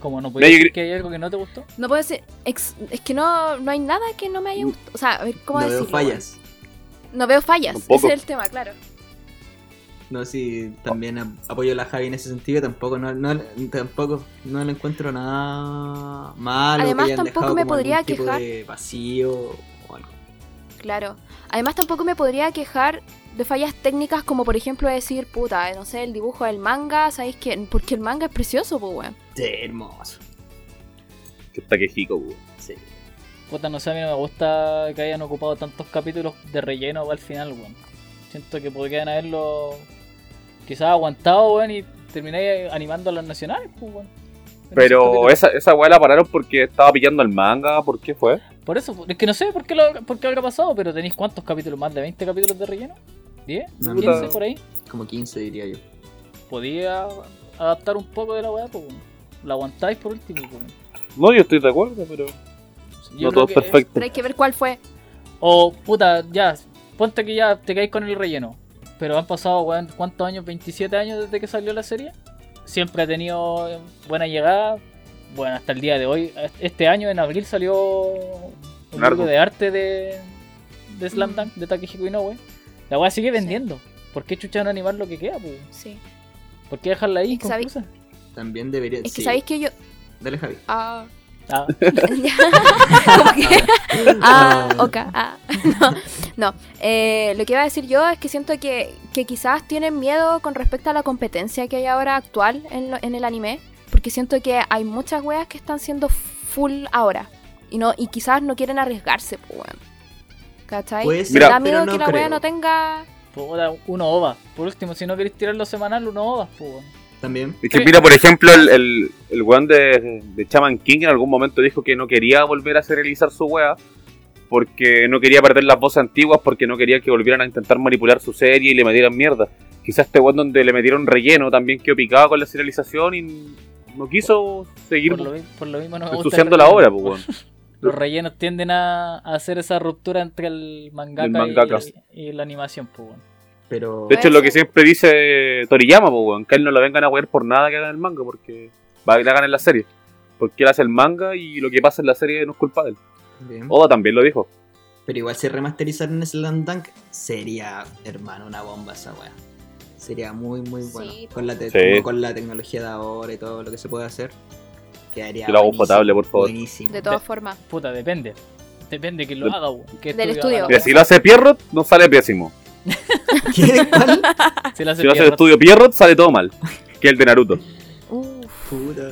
Como no yo decir que hay algo que no te gustó. No puedo decir... ex- es que no, no hay nada que no me haya gustado. O sea, a ver, ¿cómo no veo decirlo? fallas. No veo fallas. Ese es el tema, claro. No, sí, también apoyo a la Javi en ese sentido. Tampoco no, no, tampoco no le encuentro nada malo. Además, que hayan tampoco dejado me podría quejar. de vacío. Claro. Además, tampoco me podría quejar de fallas técnicas como, por ejemplo, decir, puta, no sé, el dibujo del manga, ¿sabéis qué? Porque el manga es precioso, pues, weón. Sí, hermoso. Que está quejico, weón. Sí. Puta, no sé, a mí no me gusta que hayan ocupado tantos capítulos de relleno al final, weón. Siento que podrían haberlo quizás aguantado, weón, y termináis animando a las nacionales, pues, weón. Pero esa, esa weá la pararon porque estaba pillando el manga. ¿Por qué fue? Por eso, es que no sé por qué, lo, por qué habrá pasado, pero tenéis cuántos capítulos, más de 20 capítulos de relleno? ¿10? No, ¿15 puta. por ahí? Como 15 diría yo. Podía adaptar un poco de la weá, pues. La aguantáis por último, pues, weón. No, yo estoy de acuerdo, pero. Yo no todo es perfecto. Pero hay que ver cuál fue. O, puta, ya, ponte que ya te caes con el relleno. Pero han pasado, weón, ¿cuántos años? ¿27 años desde que salió la serie? Siempre ha tenido eh, buena llegada. Bueno, hasta el día de hoy. Este año, en abril, salió un libro de arte de, de Slam Dunk, de Takehiko Inoue. La weá sigue vendiendo. ¿Por qué chucha no animar lo que queda, pues? Sí. ¿Por qué dejarla ahí Es que? También debería. Es que sí. sabéis que yo. Dale, Javi. Ah. Ah, que- ah, ok. Ah. No, No, eh, lo que iba a decir yo es que siento que, que quizás tienen miedo con respecto a la competencia que hay ahora actual en, lo- en el anime. Porque siento que hay muchas weas que están siendo full ahora. Y no y quizás no quieren arriesgarse, pues weón. ¿Cachai? Me ser, da miedo no que la creo. wea no tenga... Puta, uno ova. Por último, si no queréis tirarlo semanal, uno ova, pues. weón. También. Es que mira, por ejemplo, el, el, el weón de, de Chaman King en algún momento dijo que no quería volver a serializar su wea porque no quería perder las voces antiguas, porque no quería que volvieran a intentar manipular su serie y le metieran mierda. Quizás este weón donde le metieron relleno también quedó picado con la serialización y no quiso seguir Por lo, mi- por lo mismo no me ensuciando la obra, pues. Los rellenos tienden a, a hacer esa ruptura entre el mangaka, El mangaka. Y, y la animación, pues. Pero. De hecho, es lo que siempre dice Toriyama, pues, weón, que a él no lo vengan a wear por nada que hagan el manga, porque va que le hagan en la serie. Porque él hace el manga y lo que pasa en la serie no es culpa de él. Bien. Oda también lo dijo. Pero igual si rematerizaran Slam Dunk, sería, hermano, una bomba esa weá. Sería muy, muy bueno. Sí, con, la te- Sí. como con la tecnología de ahora y todo lo que se puede hacer. Quedaría Que lo hago buenísimo, potable, por favor. Buenísimo. De todas formas. Puta, depende. Depende que lo haga, weón. ¿Qué Del estudio. Mira, si lo hace Pierrot, no sale pésimo. ¿Qué? ¿Cuál? Si lo hace Si lo hace el estudio Pierrot, sale todo mal. Que el de Naruto. Uf. Puta.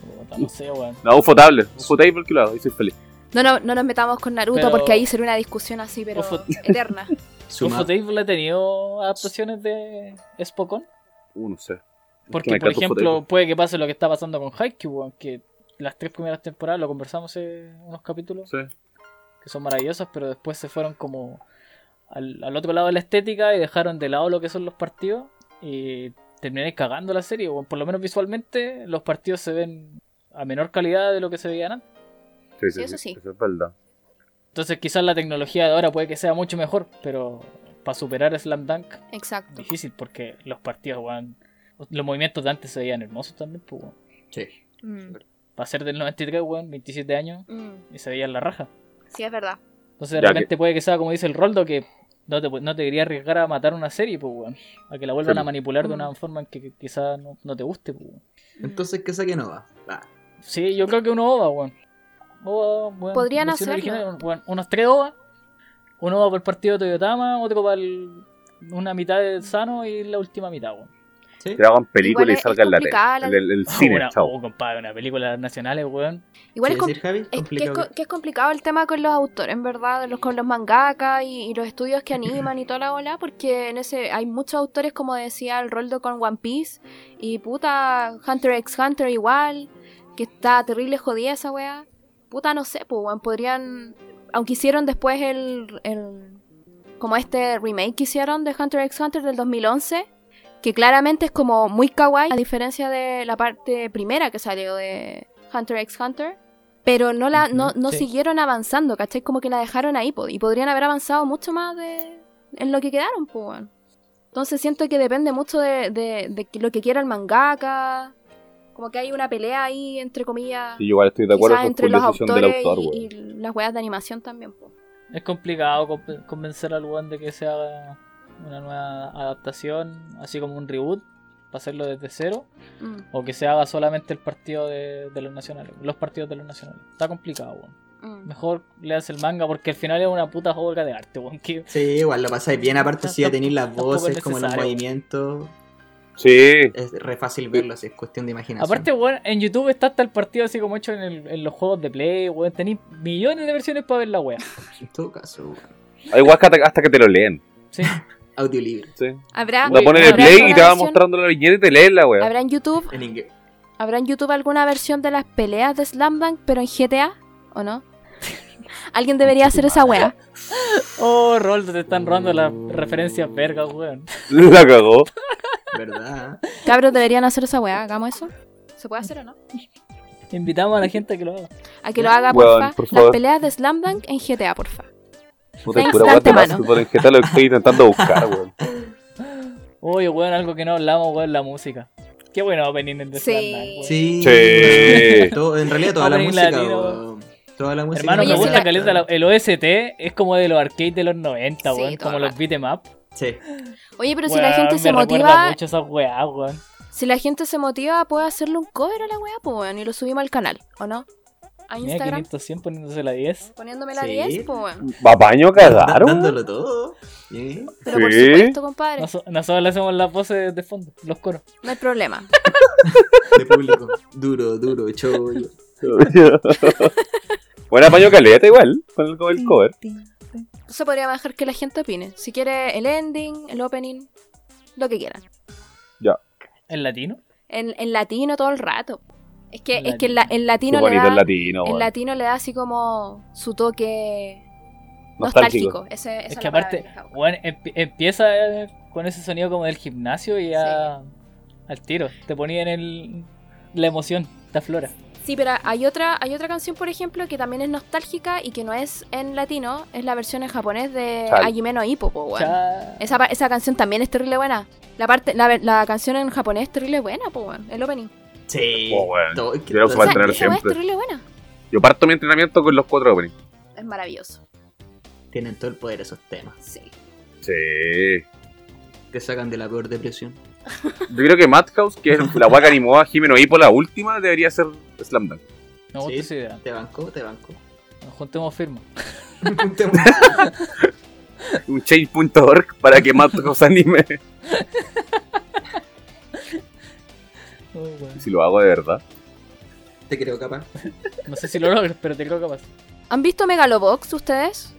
puta, no sé, weón. No, un fotable. Un fotable que lo hago y soy feliz. No, no, no nos metamos con Naruto Pero- porque ahí sería una discusión así, pero eterna. Suma- ¿Ufotable ha tenido adaptaciones de Spokon? Uh, no sé. Porque, Que por ejemplo, Ufotable. puede que pase lo que está pasando con Haikyuu, que las tres primeras temporadas, lo conversamos en unos capítulos, Sí. que son maravillosas, pero después se fueron como al, al otro lado de la estética y dejaron de lado lo que son los partidos y terminé cagando la serie, weón. por lo menos visualmente los partidos se ven a menor calidad de lo que se veían antes. Sí, Sí, eso sí. Eso es verdad. Entonces quizás la tecnología de ahora puede que sea mucho mejor, pero para superar Slam Dunk Exacto. difícil porque los partidos, weón, los movimientos de antes se veían hermosos también, pues, weón. Sí. Mm, Para ser del 93, weón, 27 años, mm. y se veía en la raja. Sí, es verdad. Entonces de Ya repente puede que sea como dice el Roldo, que no te, no te quería arriesgar a matar una serie, pues, weón. A que la vuelvan Sí. a manipular de Mm. una forma en que quizás no, no te guste, pues, weón. Entonces, ¿qué saque no va? Va. Sí, yo creo que uno OVA, weón. OVA. Podrían hacerlo. original, unos tres OVA. Uno va para el partido de Toyotama, otro para el- una mitad de Sano y la última mitad, weón. ¿Sí? Que hagan película Igual y es- salga en la tele. la- El, el- el cine, una, chao. oh, compadre, una película nacionales, weón. Igual ¿Qué es, com- decir, Javi? es que, es, Complicado. co- que es complicado el tema con los autores, en verdad, los, con los mangakas y, y los estudios que animan y toda la bola, porque en ese hay muchos autores, como decía el Roldo con One Piece, y puta, Hunter x Hunter igual, que está terrible jodida esa weá. Puta, no sé, pues, podrían, aunque hicieron después el, el, como este remake que hicieron de Hunter x Hunter del 2011, que claramente es como muy kawaii, a diferencia de la parte primera que salió de Hunter x Hunter. Pero no la no, no sí. siguieron avanzando, ¿cachai? Como que la dejaron ahí, po, y podrían haber avanzado mucho más de en lo que quedaron, pues. Entonces siento que depende mucho de, de, de lo que quiera el mangaka. Como que hay una pelea ahí, entre comillas, Sí, igual estoy de acuerdo con entre la los decisión del autores autor, y, y las weas de animación también, pues. Es complicado con- convencer al weón de que se haga una nueva adaptación, así como un reboot, para hacerlo desde cero, Mm. o que se haga solamente el partido de, de los nacionales, los partidos de los nacionales. Está complicado, weón. Mm. Mejor leas el manga porque al final es una puta obra de arte, weón. Sí, igual lo pasáis bien. Aparte, si ya tenéis las voces, como los movimientos. Sí, Es re fácil verlo, así, es cuestión de imaginación. Aparte, weón, en YouTube está hasta el partido así como hecho en, el- en los juegos de Play, weón. Tenéis millones de versiones para ver la weá. En todo caso, weón. hay igual hasta, hasta que te lo leen. Sí. audio libre. Sí. ¿Habrá, La pones de ¿habrá play y te va mostrando la viñeta y te lees la weá. ¿Habrá en YouTube En inglés. ¿Habrá en YouTube alguna versión de las peleas de Slam Dunk, pero en GTA? ¿O no? Alguien debería hacer esa wea. Oh, Roldo, te están robando las referencias vergas, weón. La cagó. ¿Verdad? Cabros deberían hacer esa wea. Hagamos eso. ¿Se puede hacer o no? Invitamos a la gente a que lo haga. A que lo haga, Weón, porfa. por Las favor. peleas de Slam Dunk en GTA, porfa. Puta, Thanks pura weá en GTA lo estoy intentando buscar, weón. Oye, weón, algo que no hablamos, weón, la música. Qué bueno opening en Sí. Slam Dunk, weón. Sí. Sí. Todo- en realidad toda la música, latino. weón. Toda la música. Hermano, Oye, me si gusta la- caleta el OST, es como de los arcades de los 90, Sí, weón, como los beat'em up. Sí. Oye, pero si Weón, la gente se motiva, mucho esas weas, weón. si la gente se motiva, puede hacerle un cover a la wea, pues weón, y lo subimos al canal, ¿o no? a Mira, Instagram 500, 100 poniéndose la 10. poniéndome la Sí. 10, pues bueno. ¿Papaño Da- cagaron? dándolo todo. ¿sí? Pero por supuesto, compadre, Nos- Nosotros le hacemos las voces de fondo, los coros. no hay problema. De público. Duro, duro, chollo. Buen apaño caleta igual, con el, con el cover. Entonces podríamos dejar que la gente opine. Si quiere el ending, el opening, lo que quieran. ¿En latino? En, en latino todo el rato. Es que, En es que en, la- en Qué latino le bonito da, el latino, latino le da así como su toque Nostálgico. nostálgico. Ese- esa Es es que aparte, empi- empieza eh, con ese sonido como del gimnasio y ya al tiro. Te ponía en el, la emoción, te aflora. Sí, pero hay otra, hay otra canción, por ejemplo, que también es nostálgica y que no es en latino, es la versión en japonés de. Hajime no Ippo, po, Esa, esa canción también es terrible buena. La parte, la, la canción en japonés es terrible buena, po, weón. El opening. Sí. Oh, es que Yo entrenar es siempre. terrible buena. Yo parto mi entrenamiento con los cuatro openings. Es maravilloso. Tienen todo el poder esos temas. Sí. Sí. Te sacan de la peor depresión. Yo creo que Madhouse, que es la que animó a Jimeno Hippo, la última, debería ser Slam Dunk. Me gusta Sí. esa idea. Te banco, te banco. Nos juntemos firma. Un change.org para que Madhouse anime. Oh. Si lo hago de verdad. te creo capaz. No sé si lo logres, pero te creo capaz. ¿Han visto Megalobox ustedes?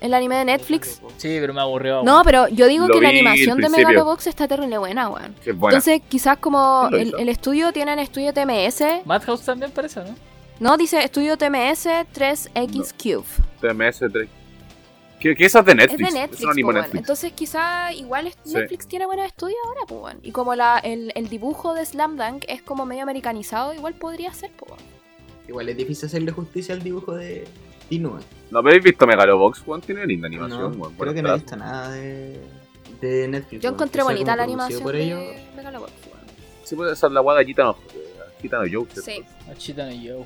El anime de Netflix. Sí, pero me aburrió. No, pero yo digo Lo que la animación de. Megalobox está terrible buena, weón. Que es buena. Entonces, quizás como ¿Quién lo el, el estudio tienen estudio TMS, Madhouse también parece, ¿no? no, dice estudio TMS 3X Cube. TMS3. ¿Qué, qué esas de Netflix? Es de Netflix, no. Entonces quizá igual es- Sí. Netflix tiene buenos estudios ahora, pues, weón. Y como la, el, el dibujo de Slam Dunk es como medio americanizado, igual podría ser, pues, weón. Igual es difícil hacerle justicia al dibujo de Inoue. ¿No habéis visto Megalobox, Juan? Tiene linda No, animación, weón. creo que no he visto nada de, de Netflix. Yo encontré bonita la animación por de ellos. Megalobox, weón. Sí, esa es la guada de Gitano. Gitano Joe. Sí. A Chitano y yo.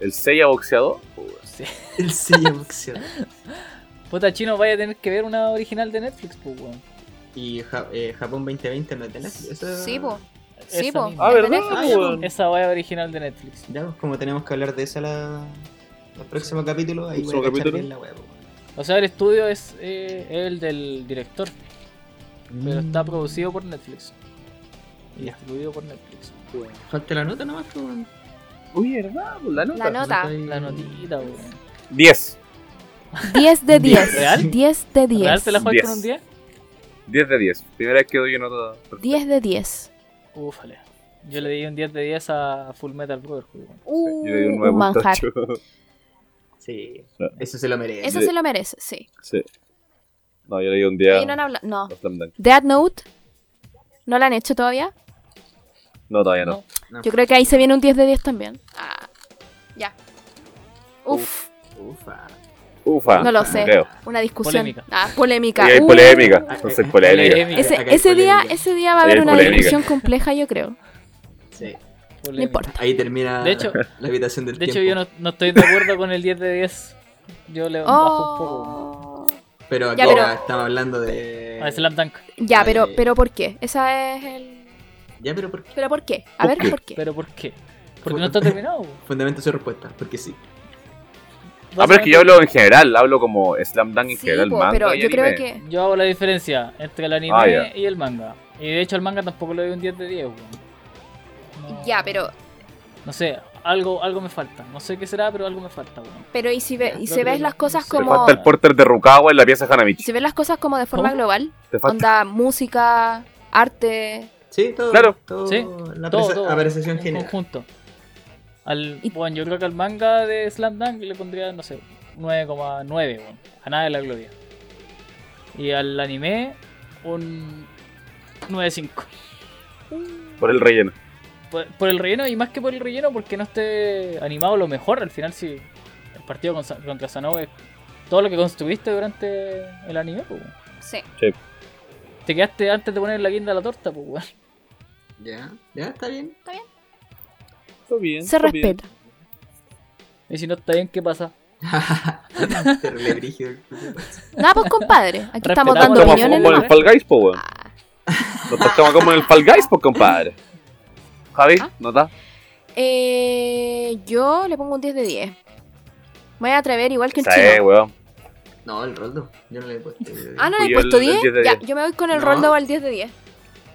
El Seiya boxeador. Sí. El sello boxeo. Puta chino, vaya a tener que ver una original de Netflix, pues, weón. Y Ja- eh, Japón 2020 no es de Netflix. Sí, po. Sí, Esa po. Ah, ¿verdad? Ah? Esa vaya original de Netflix. Ya, pues como tenemos que hablar de esa la, el próximo capítulo, ahí voy ¿Próximo a cachar capítulo? bien la web. O sea, el estudio es eh, el del director, pero Mm. está producido por Netflix. Y distribuido por Netflix. Falta la nota nomás, pues. Uy, ¿verdad? Pues La nota. La nota. La notita, weón. 10. 10 de 10. ¿Real? 10 de 10. ¿Real te la juegas con 10. un 10? 10 de 10. Primera vez que doy una nota. perfecta. 10 de 10. Ufale. Yo le di un 10 de 10 a Full Metal Brotherhood. weón. Uh, Yo le di un un manjar. 9.8. Sí, No. eso se lo merece. Eso se lo merece, sí. Sí. No, yo le di un día. Ahí no han hablado. No. Death Note. ¿No la han hecho todavía? No, todavía no. No. Yo creo que ahí se viene un 10 de 10 también. Ah. Ya. Uf, Ufa. Ufa. no lo sé. Creo. Una discusión. Polémica. Ah, polémica. Hay Uh. polémica. Entonces, polémica. Polémica. Ese, día, ese día va a haber una polémica. discusión compleja, yo creo. Sí. No importa. Ahí termina De hecho- la habitación del De hecho, tiempo. yo no, no estoy de acuerdo con el 10 de 10. Yo le bajo un poco. Oh. Pero aquí Ya, pero- estamos hablando de. A Slam Dunk. Ya, pero, pero ¿por qué? Esa es el. Ya, pero ¿por qué? ¿Pero por qué? A ver, ¿por qué? ¿Pero por qué? Porque no está terminado. Fundamento su respuesta, porque sí. Ah, pero es que yo hablo en general. Hablo como Slam Dunk en Sí, general. po, manga pero y yo creo anime. que. Yo hago la diferencia entre el anime Ah, ya. y el manga. Y de hecho al manga tampoco le doy un 10 de 10. weón. No- Ya, pero. No sé, algo, algo me falta. No sé qué será, pero algo me falta. weón. Pero y si, ve, y si ves las cosas no sé. Te como. falta el porter de Rukawa en la pieza y Hanamichi. si ves las cosas como de forma ¿Cómo? global, Te falta. onda música, arte. Sí, todo. Claro. todo Sí, la Todo, todo. apreciación en general. conjunto. Al, Y- bueno, yo creo que al manga de Slam Dunk le pondría, no sé, 9,9. weón. A nada de la gloria. Y al anime, un 9,5. Por el relleno. Por, por el relleno y más que por el relleno porque no esté animado lo mejor al final si el partido con contra Sanogo es todo lo que construiste durante el anime pues. Sí. te quedaste antes de poner la guinda a la torta pues weón. Ya, ya, está bien. Está bien. Se está bien. respeta. y si no está bien qué pasa. Nada, pues compadre. Aquí estamos dando opiniones. como en el Fall Guys, po, weón. Ah, Nos como en el Fall Guys, pues, compadre. Javi, ¿Ah? ¿nota? Eh, yo le pongo un 10 de 10. Voy a atrever igual que el Sí, chino. weón. No, el Roldo. Yo no le he puesto. Ah, no, le he puesto el- el 10. 10 de Ya, 10. yo me voy con el No. Roldo al 10 de 10.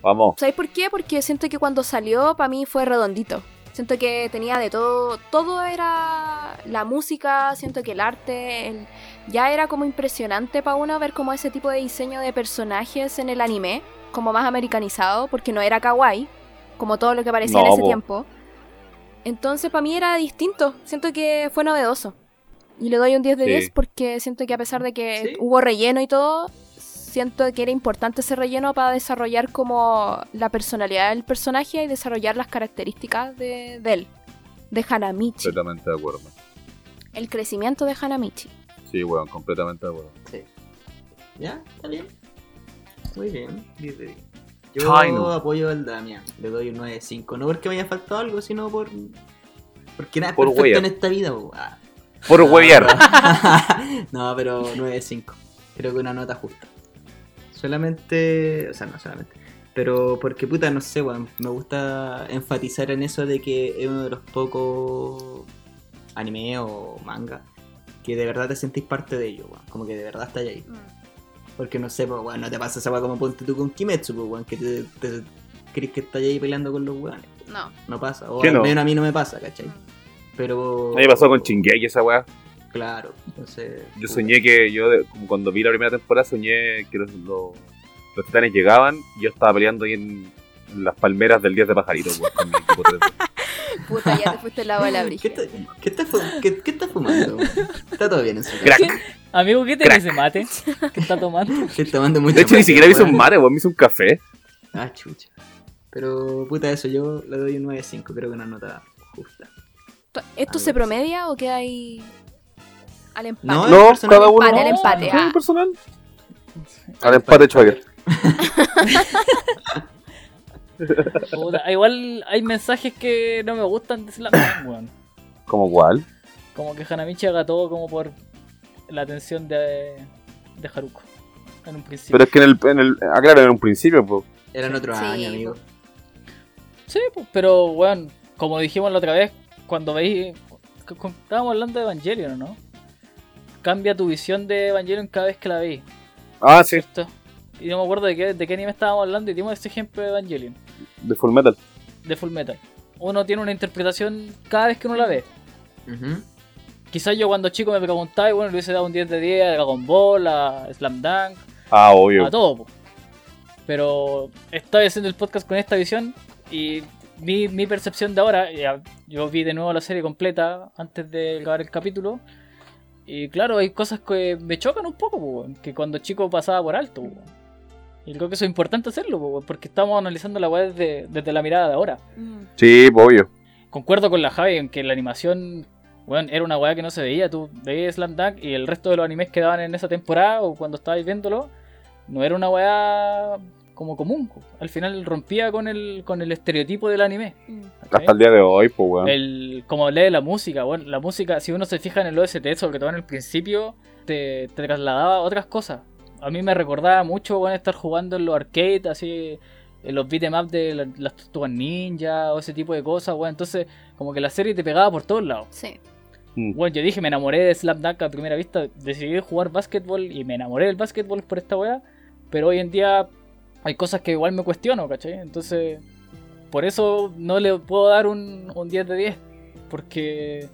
Vamos. ¿Sabéis por qué? Porque siento que cuando salió, para mí fue redondito. Siento que tenía de todo. Todo era la música, siento que el arte. el- ya era como impresionante para uno ver como ese tipo de diseño de personajes en el anime, como más americanizado, porque no era kawaii, como todo lo que aparecía en ese po. tiempo. Entonces, para mí era distinto. Siento que fue novedoso. Y le doy un 10 de Sí. 10 porque siento que a pesar de que Sí. hubo relleno y todo, siento que era importante ese relleno para desarrollar como la personalidad del personaje y desarrollar las características de, de él, de Hanamichi, Completamente de acuerdo. el crecimiento de Hanamichi. Sí, weón, completamente de acuerdo. Sí. ¿Ya? ¿Está bien? Muy bien. 10 de 10. Yo Chino. apoyo al Damián. Le doy un 9.5. No porque me haya faltado algo, sino por. Porque nada es Por perfecto en esta vida. po. Ah. Por No, huevear. pero- no, pero 9.5. Creo que una nota justa. Solamente. O sea, no solamente. Pero porque puta, no sé, weón. Me gusta enfatizar en eso de que es uno de los pocos anime o manga que de verdad te sentís parte de ello, weón. Como que de verdad estás ahí. Porque no sé, pues, weón, no te pasa esa weá como ponte tú con Kimetsu, pues, weón, que te, te crees que estás ahí peleando con los weones. No. No pasa. O ¿Qué al no? menos a mí no me pasa, ¿cachai? Pero. A mí me pasó con Chingeki esa weá. Claro, entonces. Yo soñé que yo, como cuando vi la primera temporada, soñé que los, los, los titanes llegaban y yo estaba peleando ahí en las palmeras del 10 de pajarito, weón, con mi equipo 3. Puta, ya te fuiste al lado de la ¿Qué, brilla. está- qué, está fu- qué- qué está fumando? Está todo bien en su casa. Crack. Amigo, ¿qué te ese mate? ¿Qué está tomando? Estoy tomando mucho De hecho, ni mate, siquiera me hice un mate, weón, me hice un café. Ah, chucha. Pero, puta, eso, yo le doy un 9.5, creo que una nota justa. ¿Esto se promedia o queda ahí al empate? No, No, personal, cada uno. empate, al empate, ah. personal. Al empate, Schwager. Puta, igual hay mensajes que no me gustan de Slam Dunk, weón. ¿Como cuál? Como que Hanamichi haga todo como por la atención de, de Haruko. En un principio. Pero es que en el, en el. Ah, claro, en un principio, pues. Eran otros Sí, años, amigo. Sí, pues, pero weón, como dijimos la otra vez, cuando veis. Estábamos hablando de Evangelion, ¿no? Cambia tu visión de Evangelion cada vez que la veis, Ah, sí, ¿cierto? Y no me acuerdo de qué, de qué anime estábamos hablando y dimos este ejemplo de Evangelion, de Full Metal. de Full Metal. Uno tiene una interpretación cada vez que uno la ve. Ujú. Quizás yo cuando chico me preguntaba y bueno, le hubiese dado un 10 de 10 a Dragon Ball, a Slam Dunk, Ah, obvio. a todo. po. Pero estoy haciendo el podcast con esta visión y mi, mi percepción de ahora, ya, yo vi de nuevo la serie completa antes de grabar el capítulo. Y claro, hay cosas que me chocan un poco, po, que cuando chico pasaba por alto. po. Y creo que eso es importante hacerlo, porque estamos analizando la web desde, desde la mirada de ahora. Mm. Sí, obvio. Concuerdo con la Javi en que la animación, bueno, era una weá que no se veía. Tú veías Slam Dunk y el resto de los animes que daban en esa temporada o cuando estabais viéndolo, no era una weá como común. Al final rompía con el, con el estereotipo del anime. Mm. Hasta el día de hoy, pues, weón. El, como hablé de la música, bueno, la música, si uno se fija en el OST, sobre todo en el principio, te, te trasladaba a otras cosas. A mí me recordaba mucho bueno, estar jugando en los arcades, así, en los beat'em up de la- las tortugas ninja o ese tipo de cosas, bueno, entonces como que la serie te pegaba por todos lados. Sí. Mm. Bueno, yo dije, me enamoré de Slam Dunk a primera vista, decidí jugar básquetbol y me enamoré del básquetbol por esta weá, pero hoy en día hay cosas que igual me cuestiono, ¿cachai? Entonces, por eso no le puedo dar un, un 10 de 10, porque,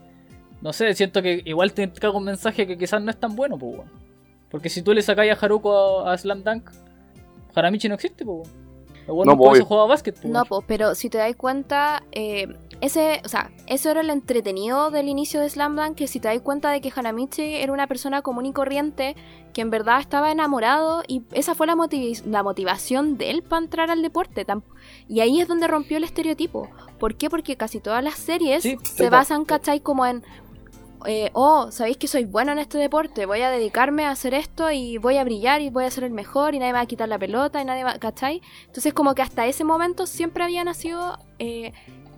no sé, siento que igual te cago un mensaje que quizás no es tan bueno, pues, weón. Porque si tú le sacáis a Haruko a, a Slam Dunk, Haramichi no existe, pues. El weón No, obvio. jugado básquet, pues, No, po, pero si te das cuenta, eh, ese, o sea, eso era lo entretenido del inicio de Slam Dunk, que si te das cuenta de que Hanamichi era una persona común y corriente, que en verdad estaba enamorado, y esa fue la, motivi- la motivación de él para entrar al deporte. Y ahí es donde rompió el estereotipo. ¿Por qué? Porque casi todas las series Sí, se basan, ¿cachai? Como en, eh, oh, sabéis que soy bueno en este deporte, voy a dedicarme a hacer esto y voy a brillar y voy a ser el mejor y nadie me va a quitar la pelota y nadie va, ¿cachai? Entonces como que hasta ese momento siempre habían nacido eh,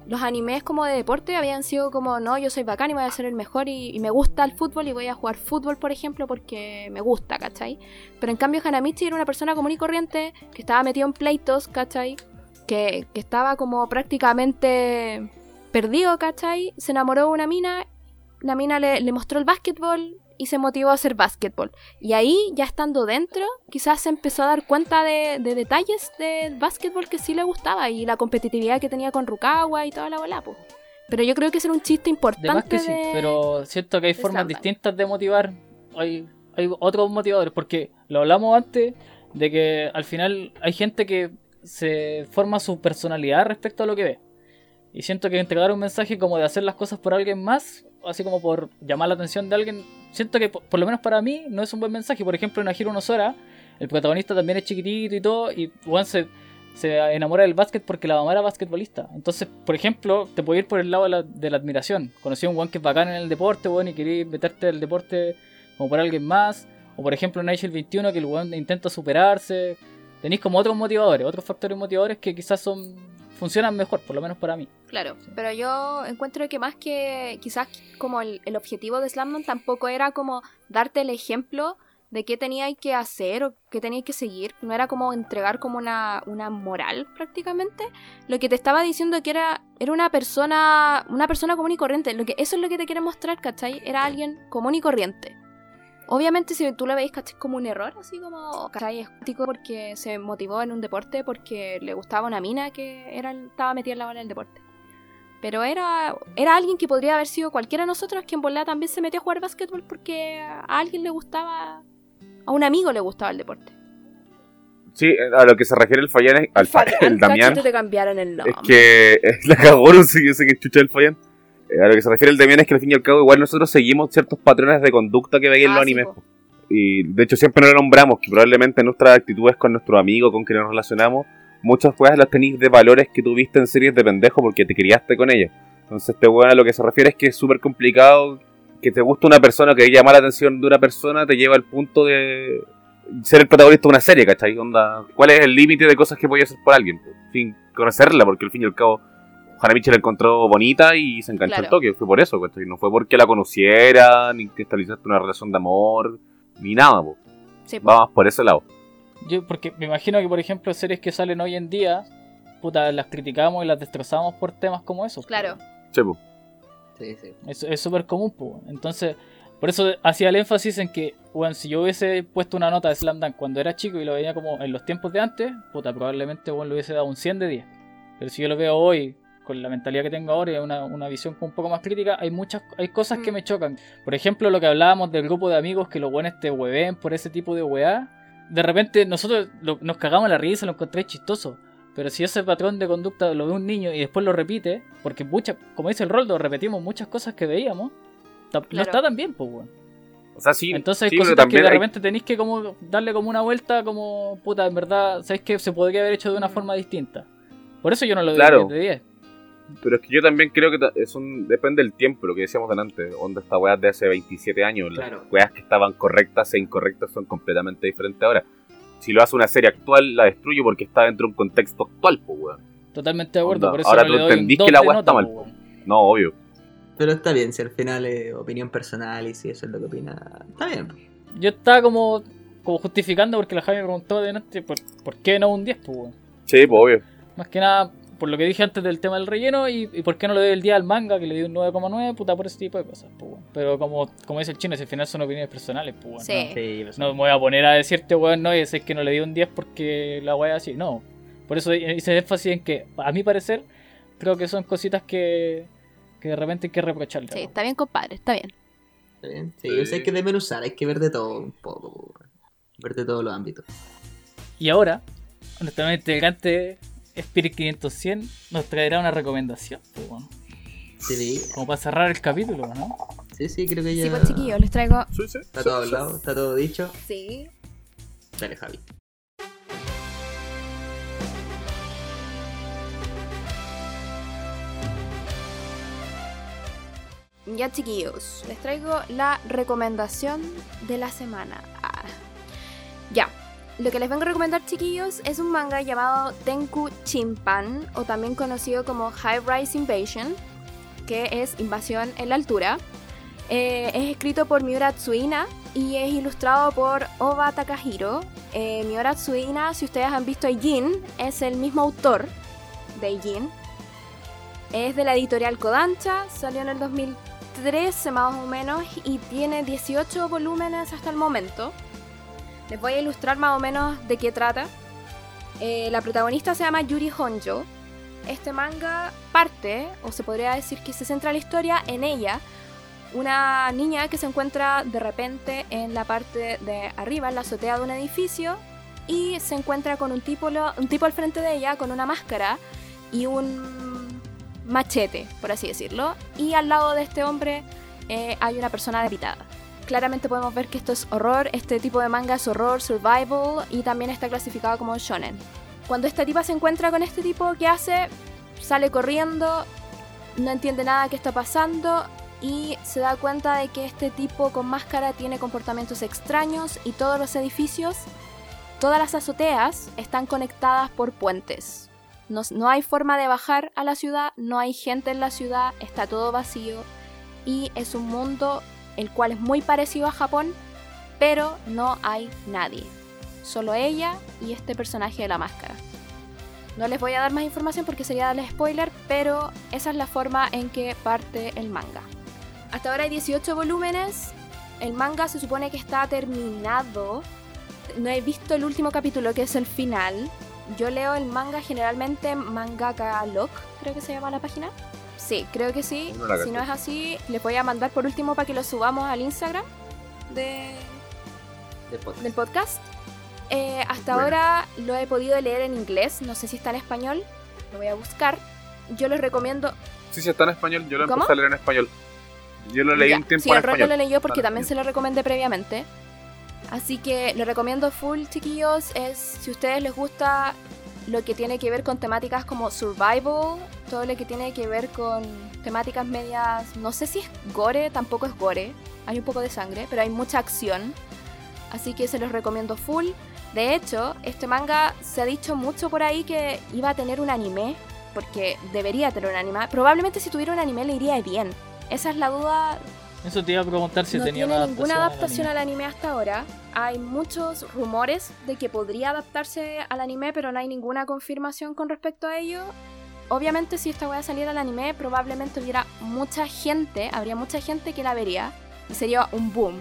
los animes como de deporte, habían sido como, no, yo soy bacán y voy a ser el mejor y, me gusta el fútbol y voy a jugar fútbol, por ejemplo, porque me gusta, ¿cachai? Pero en cambio Hanamichi era una persona común y corriente que estaba metido en pleitos, ¿cachai? Que, que estaba como prácticamente perdido, ¿cachai? Se enamoró de una mina, la mina le, le mostró el básquetbol y se motivó a hacer básquetbol. Y ahí, ya estando dentro, quizás se empezó a dar cuenta de, de detalles del básquetbol que sí le gustaba y la competitividad que tenía con Rukawa y toda la bola, po. Pero yo creo que ese era un chiste De más importante. que sí, pero siento que hay formas distintas de motivar. Hay, hay otros motivadores, porque lo hablamos antes de que al final hay gente que se forma su personalidad respecto a lo que ve. Y siento que entregar un mensaje como de hacer las cosas por alguien más, así como por llamar la atención de alguien, siento que por, lo menos para mí no es un buen mensaje. Por ejemplo, en Ajiro Nosora, el protagonista también es chiquitito y todo, y Juan se, se enamora del básquet porque la mamá era basquetbolista. Entonces, por ejemplo, te puede ir por el lado de la, de la admiración. Conocí a un Juan que es bacán en el deporte, weón, y quería meterte en el deporte como por alguien más. O por ejemplo en Nigel 21 que el weón intenta superarse. Tenéis como otros motivadores, otros factores motivadores que quizás son funcionan mejor, por lo menos para mí. Claro, pero yo encuentro que más que quizás como el, el objetivo de Slam Dunk tampoco era como darte el ejemplo de qué teníais que hacer o qué teníais que seguir. No era como entregar como una, una moral prácticamente. Lo que te estaba diciendo que era, era una persona, una persona común y corriente. Lo que, eso es lo que te quiere mostrar, ¿cachai? Era alguien común y corriente. Obviamente si tú lo veis, ¿cachai? Como un error, así como, ¿cachai? Es porque se motivó en un deporte porque le gustaba una mina que era, estaba metida en la bola del deporte. Pero era, era alguien que podría haber sido cualquiera de nosotros que en volada también se metió a jugar básquetbol porque a alguien le gustaba, a un amigo le gustaba el deporte. Sí, a lo que se refiere el es- al el Damián, te cambiaron el nombre. es que la cagó, no sé, yo sé que chucha el Fayán. Eh, a lo que se refiere el Damián es que al fin y al cabo igual nosotros seguimos ciertos patrones de conducta que veían Ah, los animes. Y de hecho siempre nos nombramos que probablemente nuestras actitudes con nuestro amigo con quien nos relacionamos, muchas cosas las tenéis de valores que tuviste en series de pendejo porque te criaste con ellas. Entonces este weón a lo que se refiere es que es súper complicado que te guste una persona, que llama la atención de una persona, te lleva al punto de ser el protagonista de una serie, ¿cachai? Onda, ¿Cuál es el límite de cosas que podía hacer por alguien? Sin conocerla, porque al fin y al cabo Hanamichi la encontró bonita y se enganchó Claro. al toque. Fue por eso, ¿cachai? No fue porque la conociera, ni que estableciese una relación de amor, ni nada, po. Sí, po. Va más por ese lado. Yo, porque me imagino que, por ejemplo, series que salen hoy en día, puta, las criticamos y las destrozamos por temas como esos. Claro. Sí, po. Sí, sí. Es es súper común, pues. Entonces, por eso hacía el énfasis en que, bueno, si yo hubiese puesto una nota de Slam Dunk cuando era chico y lo veía como en los tiempos de antes, puta, probablemente bueno, le hubiese dado un 100 de 10. Pero si yo lo veo hoy, con la mentalidad que tengo ahora y una, una visión un poco más crítica, hay muchas hay cosas que Mm. me chocan. Por ejemplo, lo que hablábamos del grupo de amigos que los buenos te hueven por ese tipo de weá. De repente nosotros lo- nos cagamos la risa, lo encontré chistoso. Pero si ese patrón de conducta lo ve un niño y después lo repite, porque muchas, como dice el Roldo, repetimos muchas cosas que veíamos, no Claro. está tan bien, pues, weón. O sea, sí. Entonces hay sí, cositas que de hay- repente tenéis que como darle como una vuelta, como, puta, en verdad, sabéis que se podría haber hecho de una Mm. forma distinta. Por eso yo no lo doy Claro. 10 de 10. Pero es que yo también creo que un, depende del tiempo, lo que decíamos delante. Onda esta weá de hace 27 años. Claro. Las weas que estaban correctas e incorrectas son completamente diferentes ahora. Si lo hace una serie actual, la destruyo porque está dentro de un contexto actual, pues weón. Totalmente de acuerdo. Por eso ahora no tú entendís 2 que la de weá está mal, po, weón. No, obvio. Pero está bien, si al final es opinión personal y si eso es lo que opina. Está bien. Yo estaba como, como justificando porque la Javi me preguntó de noche por, por qué no un 10, pues, weón. Sí, pues obvio. Más que nada, por lo que dije antes del tema del relleno y, y por qué no le doy el día al manga, que le di un 9,9, puta, por ese tipo de cosas, pues. Pero como, como dice el chino, si al final son opiniones personales, pues. Sí. Sí, pues, No, no me voy a poner a decirte, weón, no, y es que no le di un 10 porque la weá así, no. Por eso hice énfasis en que, a mi parecer, creo que son cositas que, que de repente hay que reprocharle. Sí, está bien, compadre, está bien. está bien. Sí, o sea, hay que desmenuzar, hay que ver de todo un poco. po, weón. Ver de todos los ámbitos. Y ahora, nuestro integrante Spirit 500 nos traerá una recomendación, pues. Sí, sí, como para cerrar el capítulo, ¿no? sí, sí, creo que ya. Sí, pues chiquillos, les traigo. Sí, sí. Está todo hablado, está todo dicho. Sí. Dale, Javi. Ya chiquillos, les traigo la recomendación de la semana. Ah. Ya, lo que les vengo a recomendar chiquillos es un manga llamado Tenku Chimpan o también conocido como High Rise Invasion, que es invasión en la altura. Eh, es escrito por Miura Tsuina y es ilustrado por Oba Takahiro. Eh, Miura Tsuina, si ustedes han visto Jin, es el mismo autor de Jin. Es de la editorial Kodansha, salió en el 2013 más o menos y tiene 18 volúmenes hasta el momento. Les voy a ilustrar más o menos de qué trata. Eh, la protagonista se llama Yuri Honjo. Este manga parte, o se podría decir que se centra la historia en ella, una niña que se encuentra de repente en la parte de arriba, en la azotea de un edificio, y se encuentra con un tipo, un tipo al frente de ella con una máscara y un machete, por así decirlo. Y al lado de este hombre eh, hay una persona debilitada. Claramente podemos ver que esto es horror, este tipo de manga es horror, survival y también está clasificado como shonen. Cuando esta tipa se encuentra con este tipo, ¿qué hace? Sale corriendo, no entiende nada que está pasando y se da cuenta de que este tipo con máscara tiene comportamientos extraños y todos los edificios, todas las azoteas están conectadas por puentes. No, no hay forma de bajar a la ciudad, no hay gente en la ciudad, está todo vacío y es un mundo el cual es muy parecido a Japón, pero no hay nadie. Solo ella y este personaje de la máscara. No les voy a dar más información porque sería darles spoiler, pero esa es la forma en que parte el manga. Hasta ahora hay 18 volúmenes. El manga se supone que está terminado. No he visto el último capítulo, que es el final. Yo leo el manga generalmente en Mangaka Lock, creo que se llama la página. Sí, creo que sí. No si no es así, les voy a mandar por último para que lo subamos al Instagram de, Del podcast. del podcast. Eh, hasta Bueno. ahora lo he podido leer en inglés, no sé si está en español, lo voy a buscar. Yo les recomiendo. Sí, sí, está en español. Yo lo ¿Cómo? empecé a leer en español. Yo lo leí Ya, un tiempo sí, en el Ron español. lo leyó porque también se lo recomendé previamente. Así que lo recomiendo full, chiquillos. Es si a ustedes les gusta lo que tiene que ver con temáticas como survival, todo lo que tiene que ver con temáticas medias. No sé si es gore, tampoco es gore. Hay un poco de sangre, pero hay mucha acción. Así que se los recomiendo full. De hecho, este manga se ha dicho mucho por ahí que iba a tener un anime, porque debería tener un anime. Probablemente si tuviera un anime le iría bien. Esa es la duda Eso te iba a preguntar si no tenía tiene una ninguna adaptación al al anime hasta ahora. Hay muchos rumores de que podría adaptarse al anime, pero no hay ninguna confirmación con respecto a ello. Obviamente, si esta a salir al anime, probablemente hubiera mucha gente, habría mucha gente que la vería y sería un boom.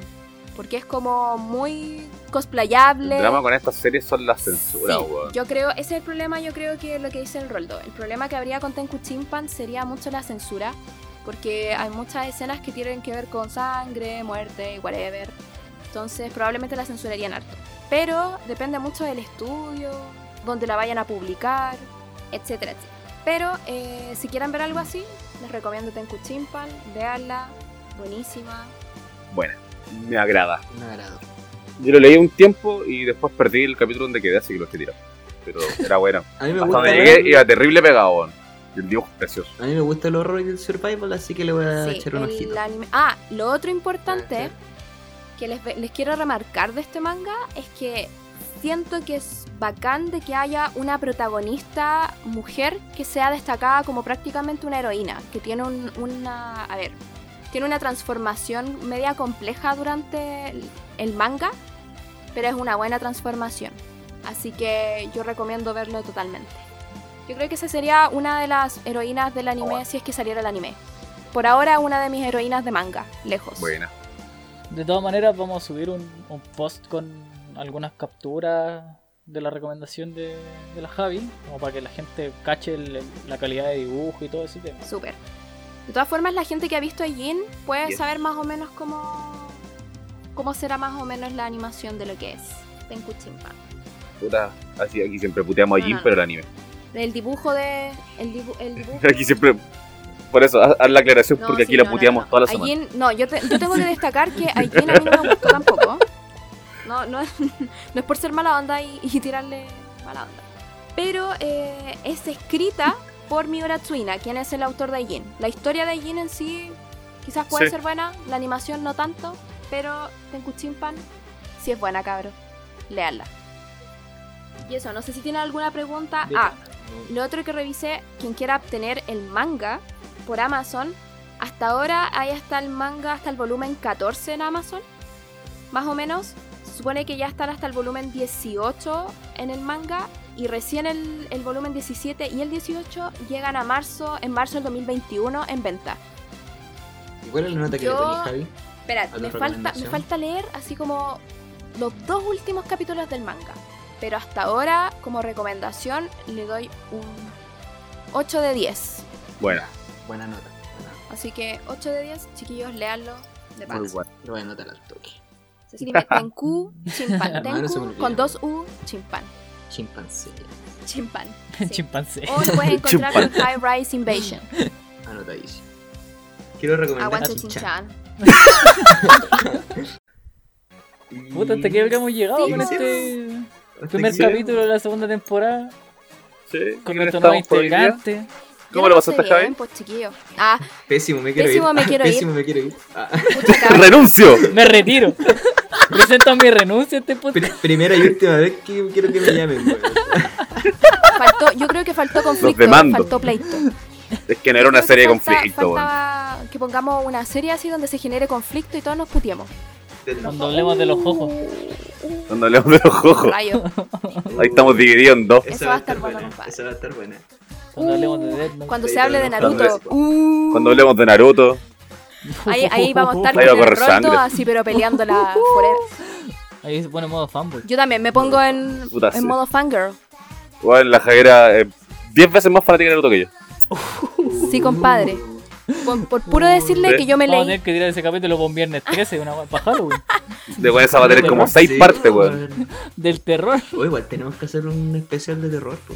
Porque es como muy cosplayable. El drama con estas series son las censuras, Sí, yo creo, ese es el problema, yo creo que lo que dice el Roldo. El problema que habría con Tenku Chimpan sería mucho la censura, porque hay muchas escenas que tienen que ver con sangre, muerte, whatever. Entonces probablemente la censurarían harto. Pero depende mucho del estudio, donde la vayan a publicar, etcétera, etcétera. Pero eh, si quieren ver algo así, les recomiendo Tenku Chimpan, veanla, buenísima. Buena. Me agrada. Un agrado. Yo lo leí un tiempo y después perdí el capítulo donde quedé, así que lo estoy tirando. Pero era bueno. A mí me Hasta gusta. donde el- llegué iba terrible pegado, el dibujo es precioso. A mí me gusta el horror y el survival, así que le voy a Sí, echar un ojito. anime- Ah, lo otro importante Ah, que les, quiero remarcar de este manga es que siento que es bacán de que haya una protagonista mujer que sea destacada como prácticamente una heroína, que tiene un- una, a ver, tiene una transformación media compleja durante el, el manga, pero es una buena transformación. Así que yo recomiendo verlo totalmente. Yo creo que esa sería una de las heroínas del anime si es que saliera el anime. Por ahora una de mis heroínas de manga, lejos. Buena. De todas maneras, vamos a subir un, un post con algunas capturas de la recomendación de, de la Javi, como para que la gente cache el- el- la calidad de dibujo y todo ese tema. Súper. De todas formas, la gente que ha visto a Jin puede Yes. saber más o menos cómo, cómo será más o menos la animación de lo que es Tenku Chimpan. Puta, así aquí siempre puteamos a No, Jin, no, no. pero el anime. El dibujo de. El, dibu- el dibujo. Aquí siempre. Por eso, haz haz la aclaración No, porque sí, aquí la no, no, puteamos no. toda la A semana. No, yo, te- yo tengo que destacar que a Jin a mí no me gustó tampoco. No, no, es- no es por ser mala onda y, y tirarle mala onda. Pero eh, es escrita por Miura Tsuina, quien es el autor de Jin. La historia de Jin en sí quizás puede Sí. ser buena, la animación no tanto, pero Tenku Chimpan sí es buena, cabro. Leanla. Y eso, no sé si tienen alguna pregunta. Ah, lo otro que revisé, quien quiera obtener el manga por Amazon, hasta ahora hay hasta el manga, hasta el volumen 14 en Amazon, más o menos. Supone que ya están hasta el volumen 18 en el manga Y recién el, el volumen 17 y el 18 llegan a marzo, en marzo del 2021 en venta. ¿Y cuál es la nota que Yo- le pones, Javi? Espera, ¿A tu me falta, me falta leer así como los dos últimos capítulos del manga. Pero hasta ahora, como recomendación, le doy un 8 de 10. Bueno, Buena nota. Buena nota. Así que 8 de 10, chiquillos, leanlo de muy paso. bueno. Lo voy a anotar al toque. Se escribe Tenku, Chimpan. Tenku con dos U, Chimpan. Chimpancé. Chimpan. sí. Chimpancé. O lo puedes encontrar en High Rise Invasion. Anotadísimo. Quiero recomendar Aguante Chinchan. Puta, hasta que habríamos llegado Sí, con sí. este primer capítulo de la segunda temporada. Sí, Con ¿quién nuestro nuevo integrante. ¿Cómo lo pasaste, bien, Javi? Pues chiquillo. Ah, Pésimo, me quiero Pésimo, ir. me quiero ir. Pésimo, me quiero ir. Ah. ¡Renuncio! Me retiro. Presento mi renuncia a este podcast. pri- primera y última vez que quiero que me llamen. Faltó, yo creo que faltó conflicto, faltó pleito. Es que no era una serie de falta- conflicto, weón. faltaba que pongamos una serie así donde se genere conflicto y todos nos putiemos. Cuando hablemos de los ojos. Cuando hablemos de los ojos. Rayo. Ahí estamos divididos en dos. Eso va a estar bueno, compadre. Esa va a estar buena. Cuando hablemos de Death Note. Cuando se hable de Naruto. uh, Cuando hablemos de Naruto. ahí, ahí vamos a estar Ahí con va a el correr roto sangre. así pero peleándola forever. Ahí se pone modo fanboy. Yo también me pongo en, Puta, en sí. modo fangirl. Bueno, la Javiera es 10 veces más fanática de Naruto que yo. Sí, compadre. Por, por puro decirle Sí. que yo me Vamos a leí. tener que tirar ese capítulo con viernes 13, una para Halloween. Después esa va a tener como 6 Sí, partes, weón. Del terror. O igual tenemos que hacer un especial de terror. po.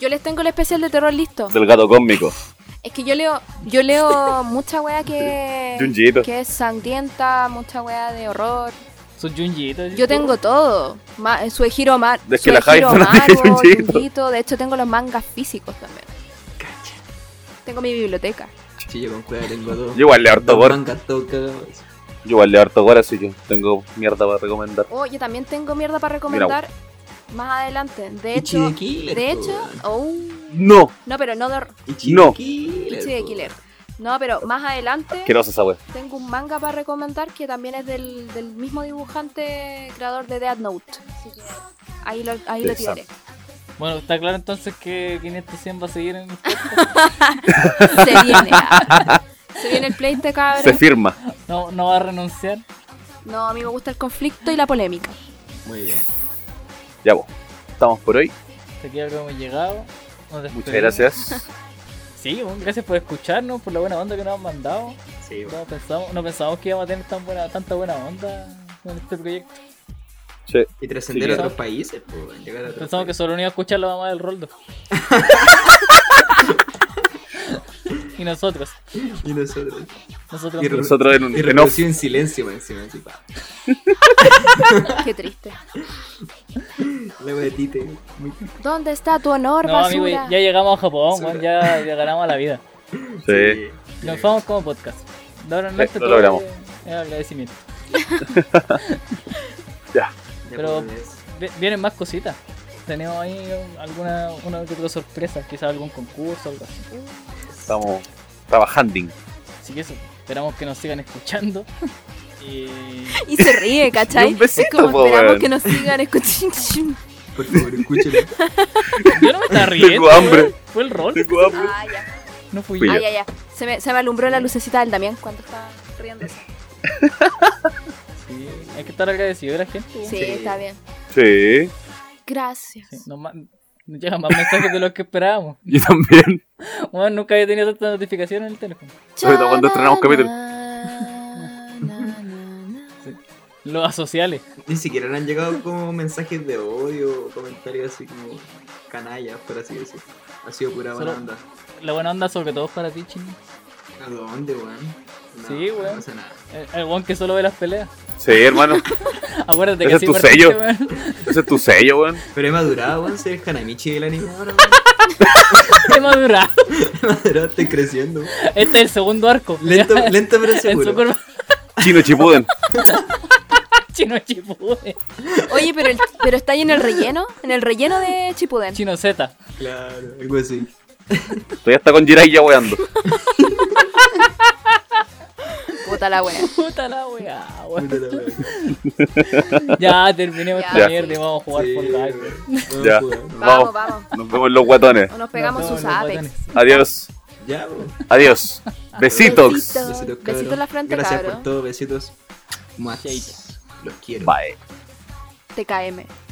Yo les tengo el especial de terror listo. Del gato cósmico. Es que yo leo, yo leo mucha wea que, que es sangrienta, mucha wea de horror. Sus yunjitos. Yo tengo todo. Ma, Suehiro Ma, Es que la es fanática de Maru, hecho, tengo los mangas físicos también. Cacha. Tengo mi biblioteca. Sí, yo con cueva tengo dos. Yo igual leo harto gore. Yo igual leo harto gore, así que tengo mierda para recomendar. Oh, yo también tengo mierda para recomendar más adelante. De hecho, the Killer, de hecho, oh, ¡No! no, pero no de Ichi No. Killer. Ichi po. Killer. No, pero más adelante esa tengo un manga para recomendar que también es del, del mismo dibujante creador de Death Note. Así que ahí lo, ahí lo tiraré. Bueno, está claro entonces que 500 va a seguir en. Se viene. Se viene el pleito, Se cabrón. firma. No, no va a renunciar. No, a mí me gusta el conflicto y la polémica. Muy bien. Ya, vos. Estamos por hoy. Hasta aquí hemos llegado. Nos Muchas gracias. Sí, bueno, gracias por escucharnos, por la buena onda que nos han mandado. Sí, No pensamos, no pensábamos que íbamos a tener tan buena, tanta buena onda con este proyecto. Sí. Y trascender Sí, a otros países, weón, llegar a otros Pensamos que solo no iba a escuchar la mamá del Roldo. y nosotros. Y nosotros. Nosotros Y Nosotros en, Y en en silencio, encima. Qué triste. La. ¿Dónde está tu honor, No, amigo, ya llegamos a Japón, ya, ya ganamos a la vida. Sí. Nos vamos como podcast. De ahora en Sí, lo todo logramos. agradecimiento. Ya. Pero- Vi- Vienen más cositas. Tenemos ahí alguna una otra sorpresa, quizás algún concurso, algo así. Estamos trabajando. Así que eso, esperamos que nos sigan escuchando. Y Y se ríe, ¿cachai? Y un besito, es como po, esperamos que nos sigan escuchando. Por favor, escúchenlo. yo no me estaba riendo. Tengo hambre. Fue el rol, Tengo hambre. Ah, ya. no fui Fui yo. yo. Ah, ya, ya. Se me, se me alumbró la lucecita del Damián cuando estaba riéndose. Sí, hay que estar agradecido de la gente. Sí, Sí. está bien. Sí. Gracias. Sí, ma- nos llegan más mensajes de los que esperábamos. Yo también. Bueno, nunca había tenido tanta notificación en el teléfono. Sobre todo cuando estrenamos capítulo. Los asociales. Ni siquiera le han llegado como mensajes de odio o comentarios así como canallas, por así decirlo. Ha sido pura buena Solo- onda. La buena onda sobre todo es para ti, chino. ¿A dónde, weón? No, Sí, weón. No pasa nada. El, el weón que solo ve las peleas. Sí, hermano. Acuérdate Ese que es así tu partiste, sello. weón. Ese es tu sello, weón. Pero he madurado, weón, ser el Hanamichi del anime ahora, Qué madurado. weón. He madurado, estoy creciendo. Este es el segundo arco. Lento, lento pero En su seguro. curva. Chino Chipuden. Chino Chipuden. Oye, pero, el- pero está ahí en el relleno, en el relleno de Chipuden. Chino Z. Claro, algo así. Todavía está con Jirai ya weando. Puta la wea. Puta la. Puta wea. Ya, terminemos esta mierda y vamos a jugar Sí, por la Ya. Vamos, Vamos. vamos. Nos vemos en los guatones. O nos pegamos Nos sus apex. Adiós. Ya, weón. Adiós. Besitos. Besitos. Besitos, Besitos cabros. en la frente, Gracias por todo, besitos. Más. Los quiero. Bye. TKM.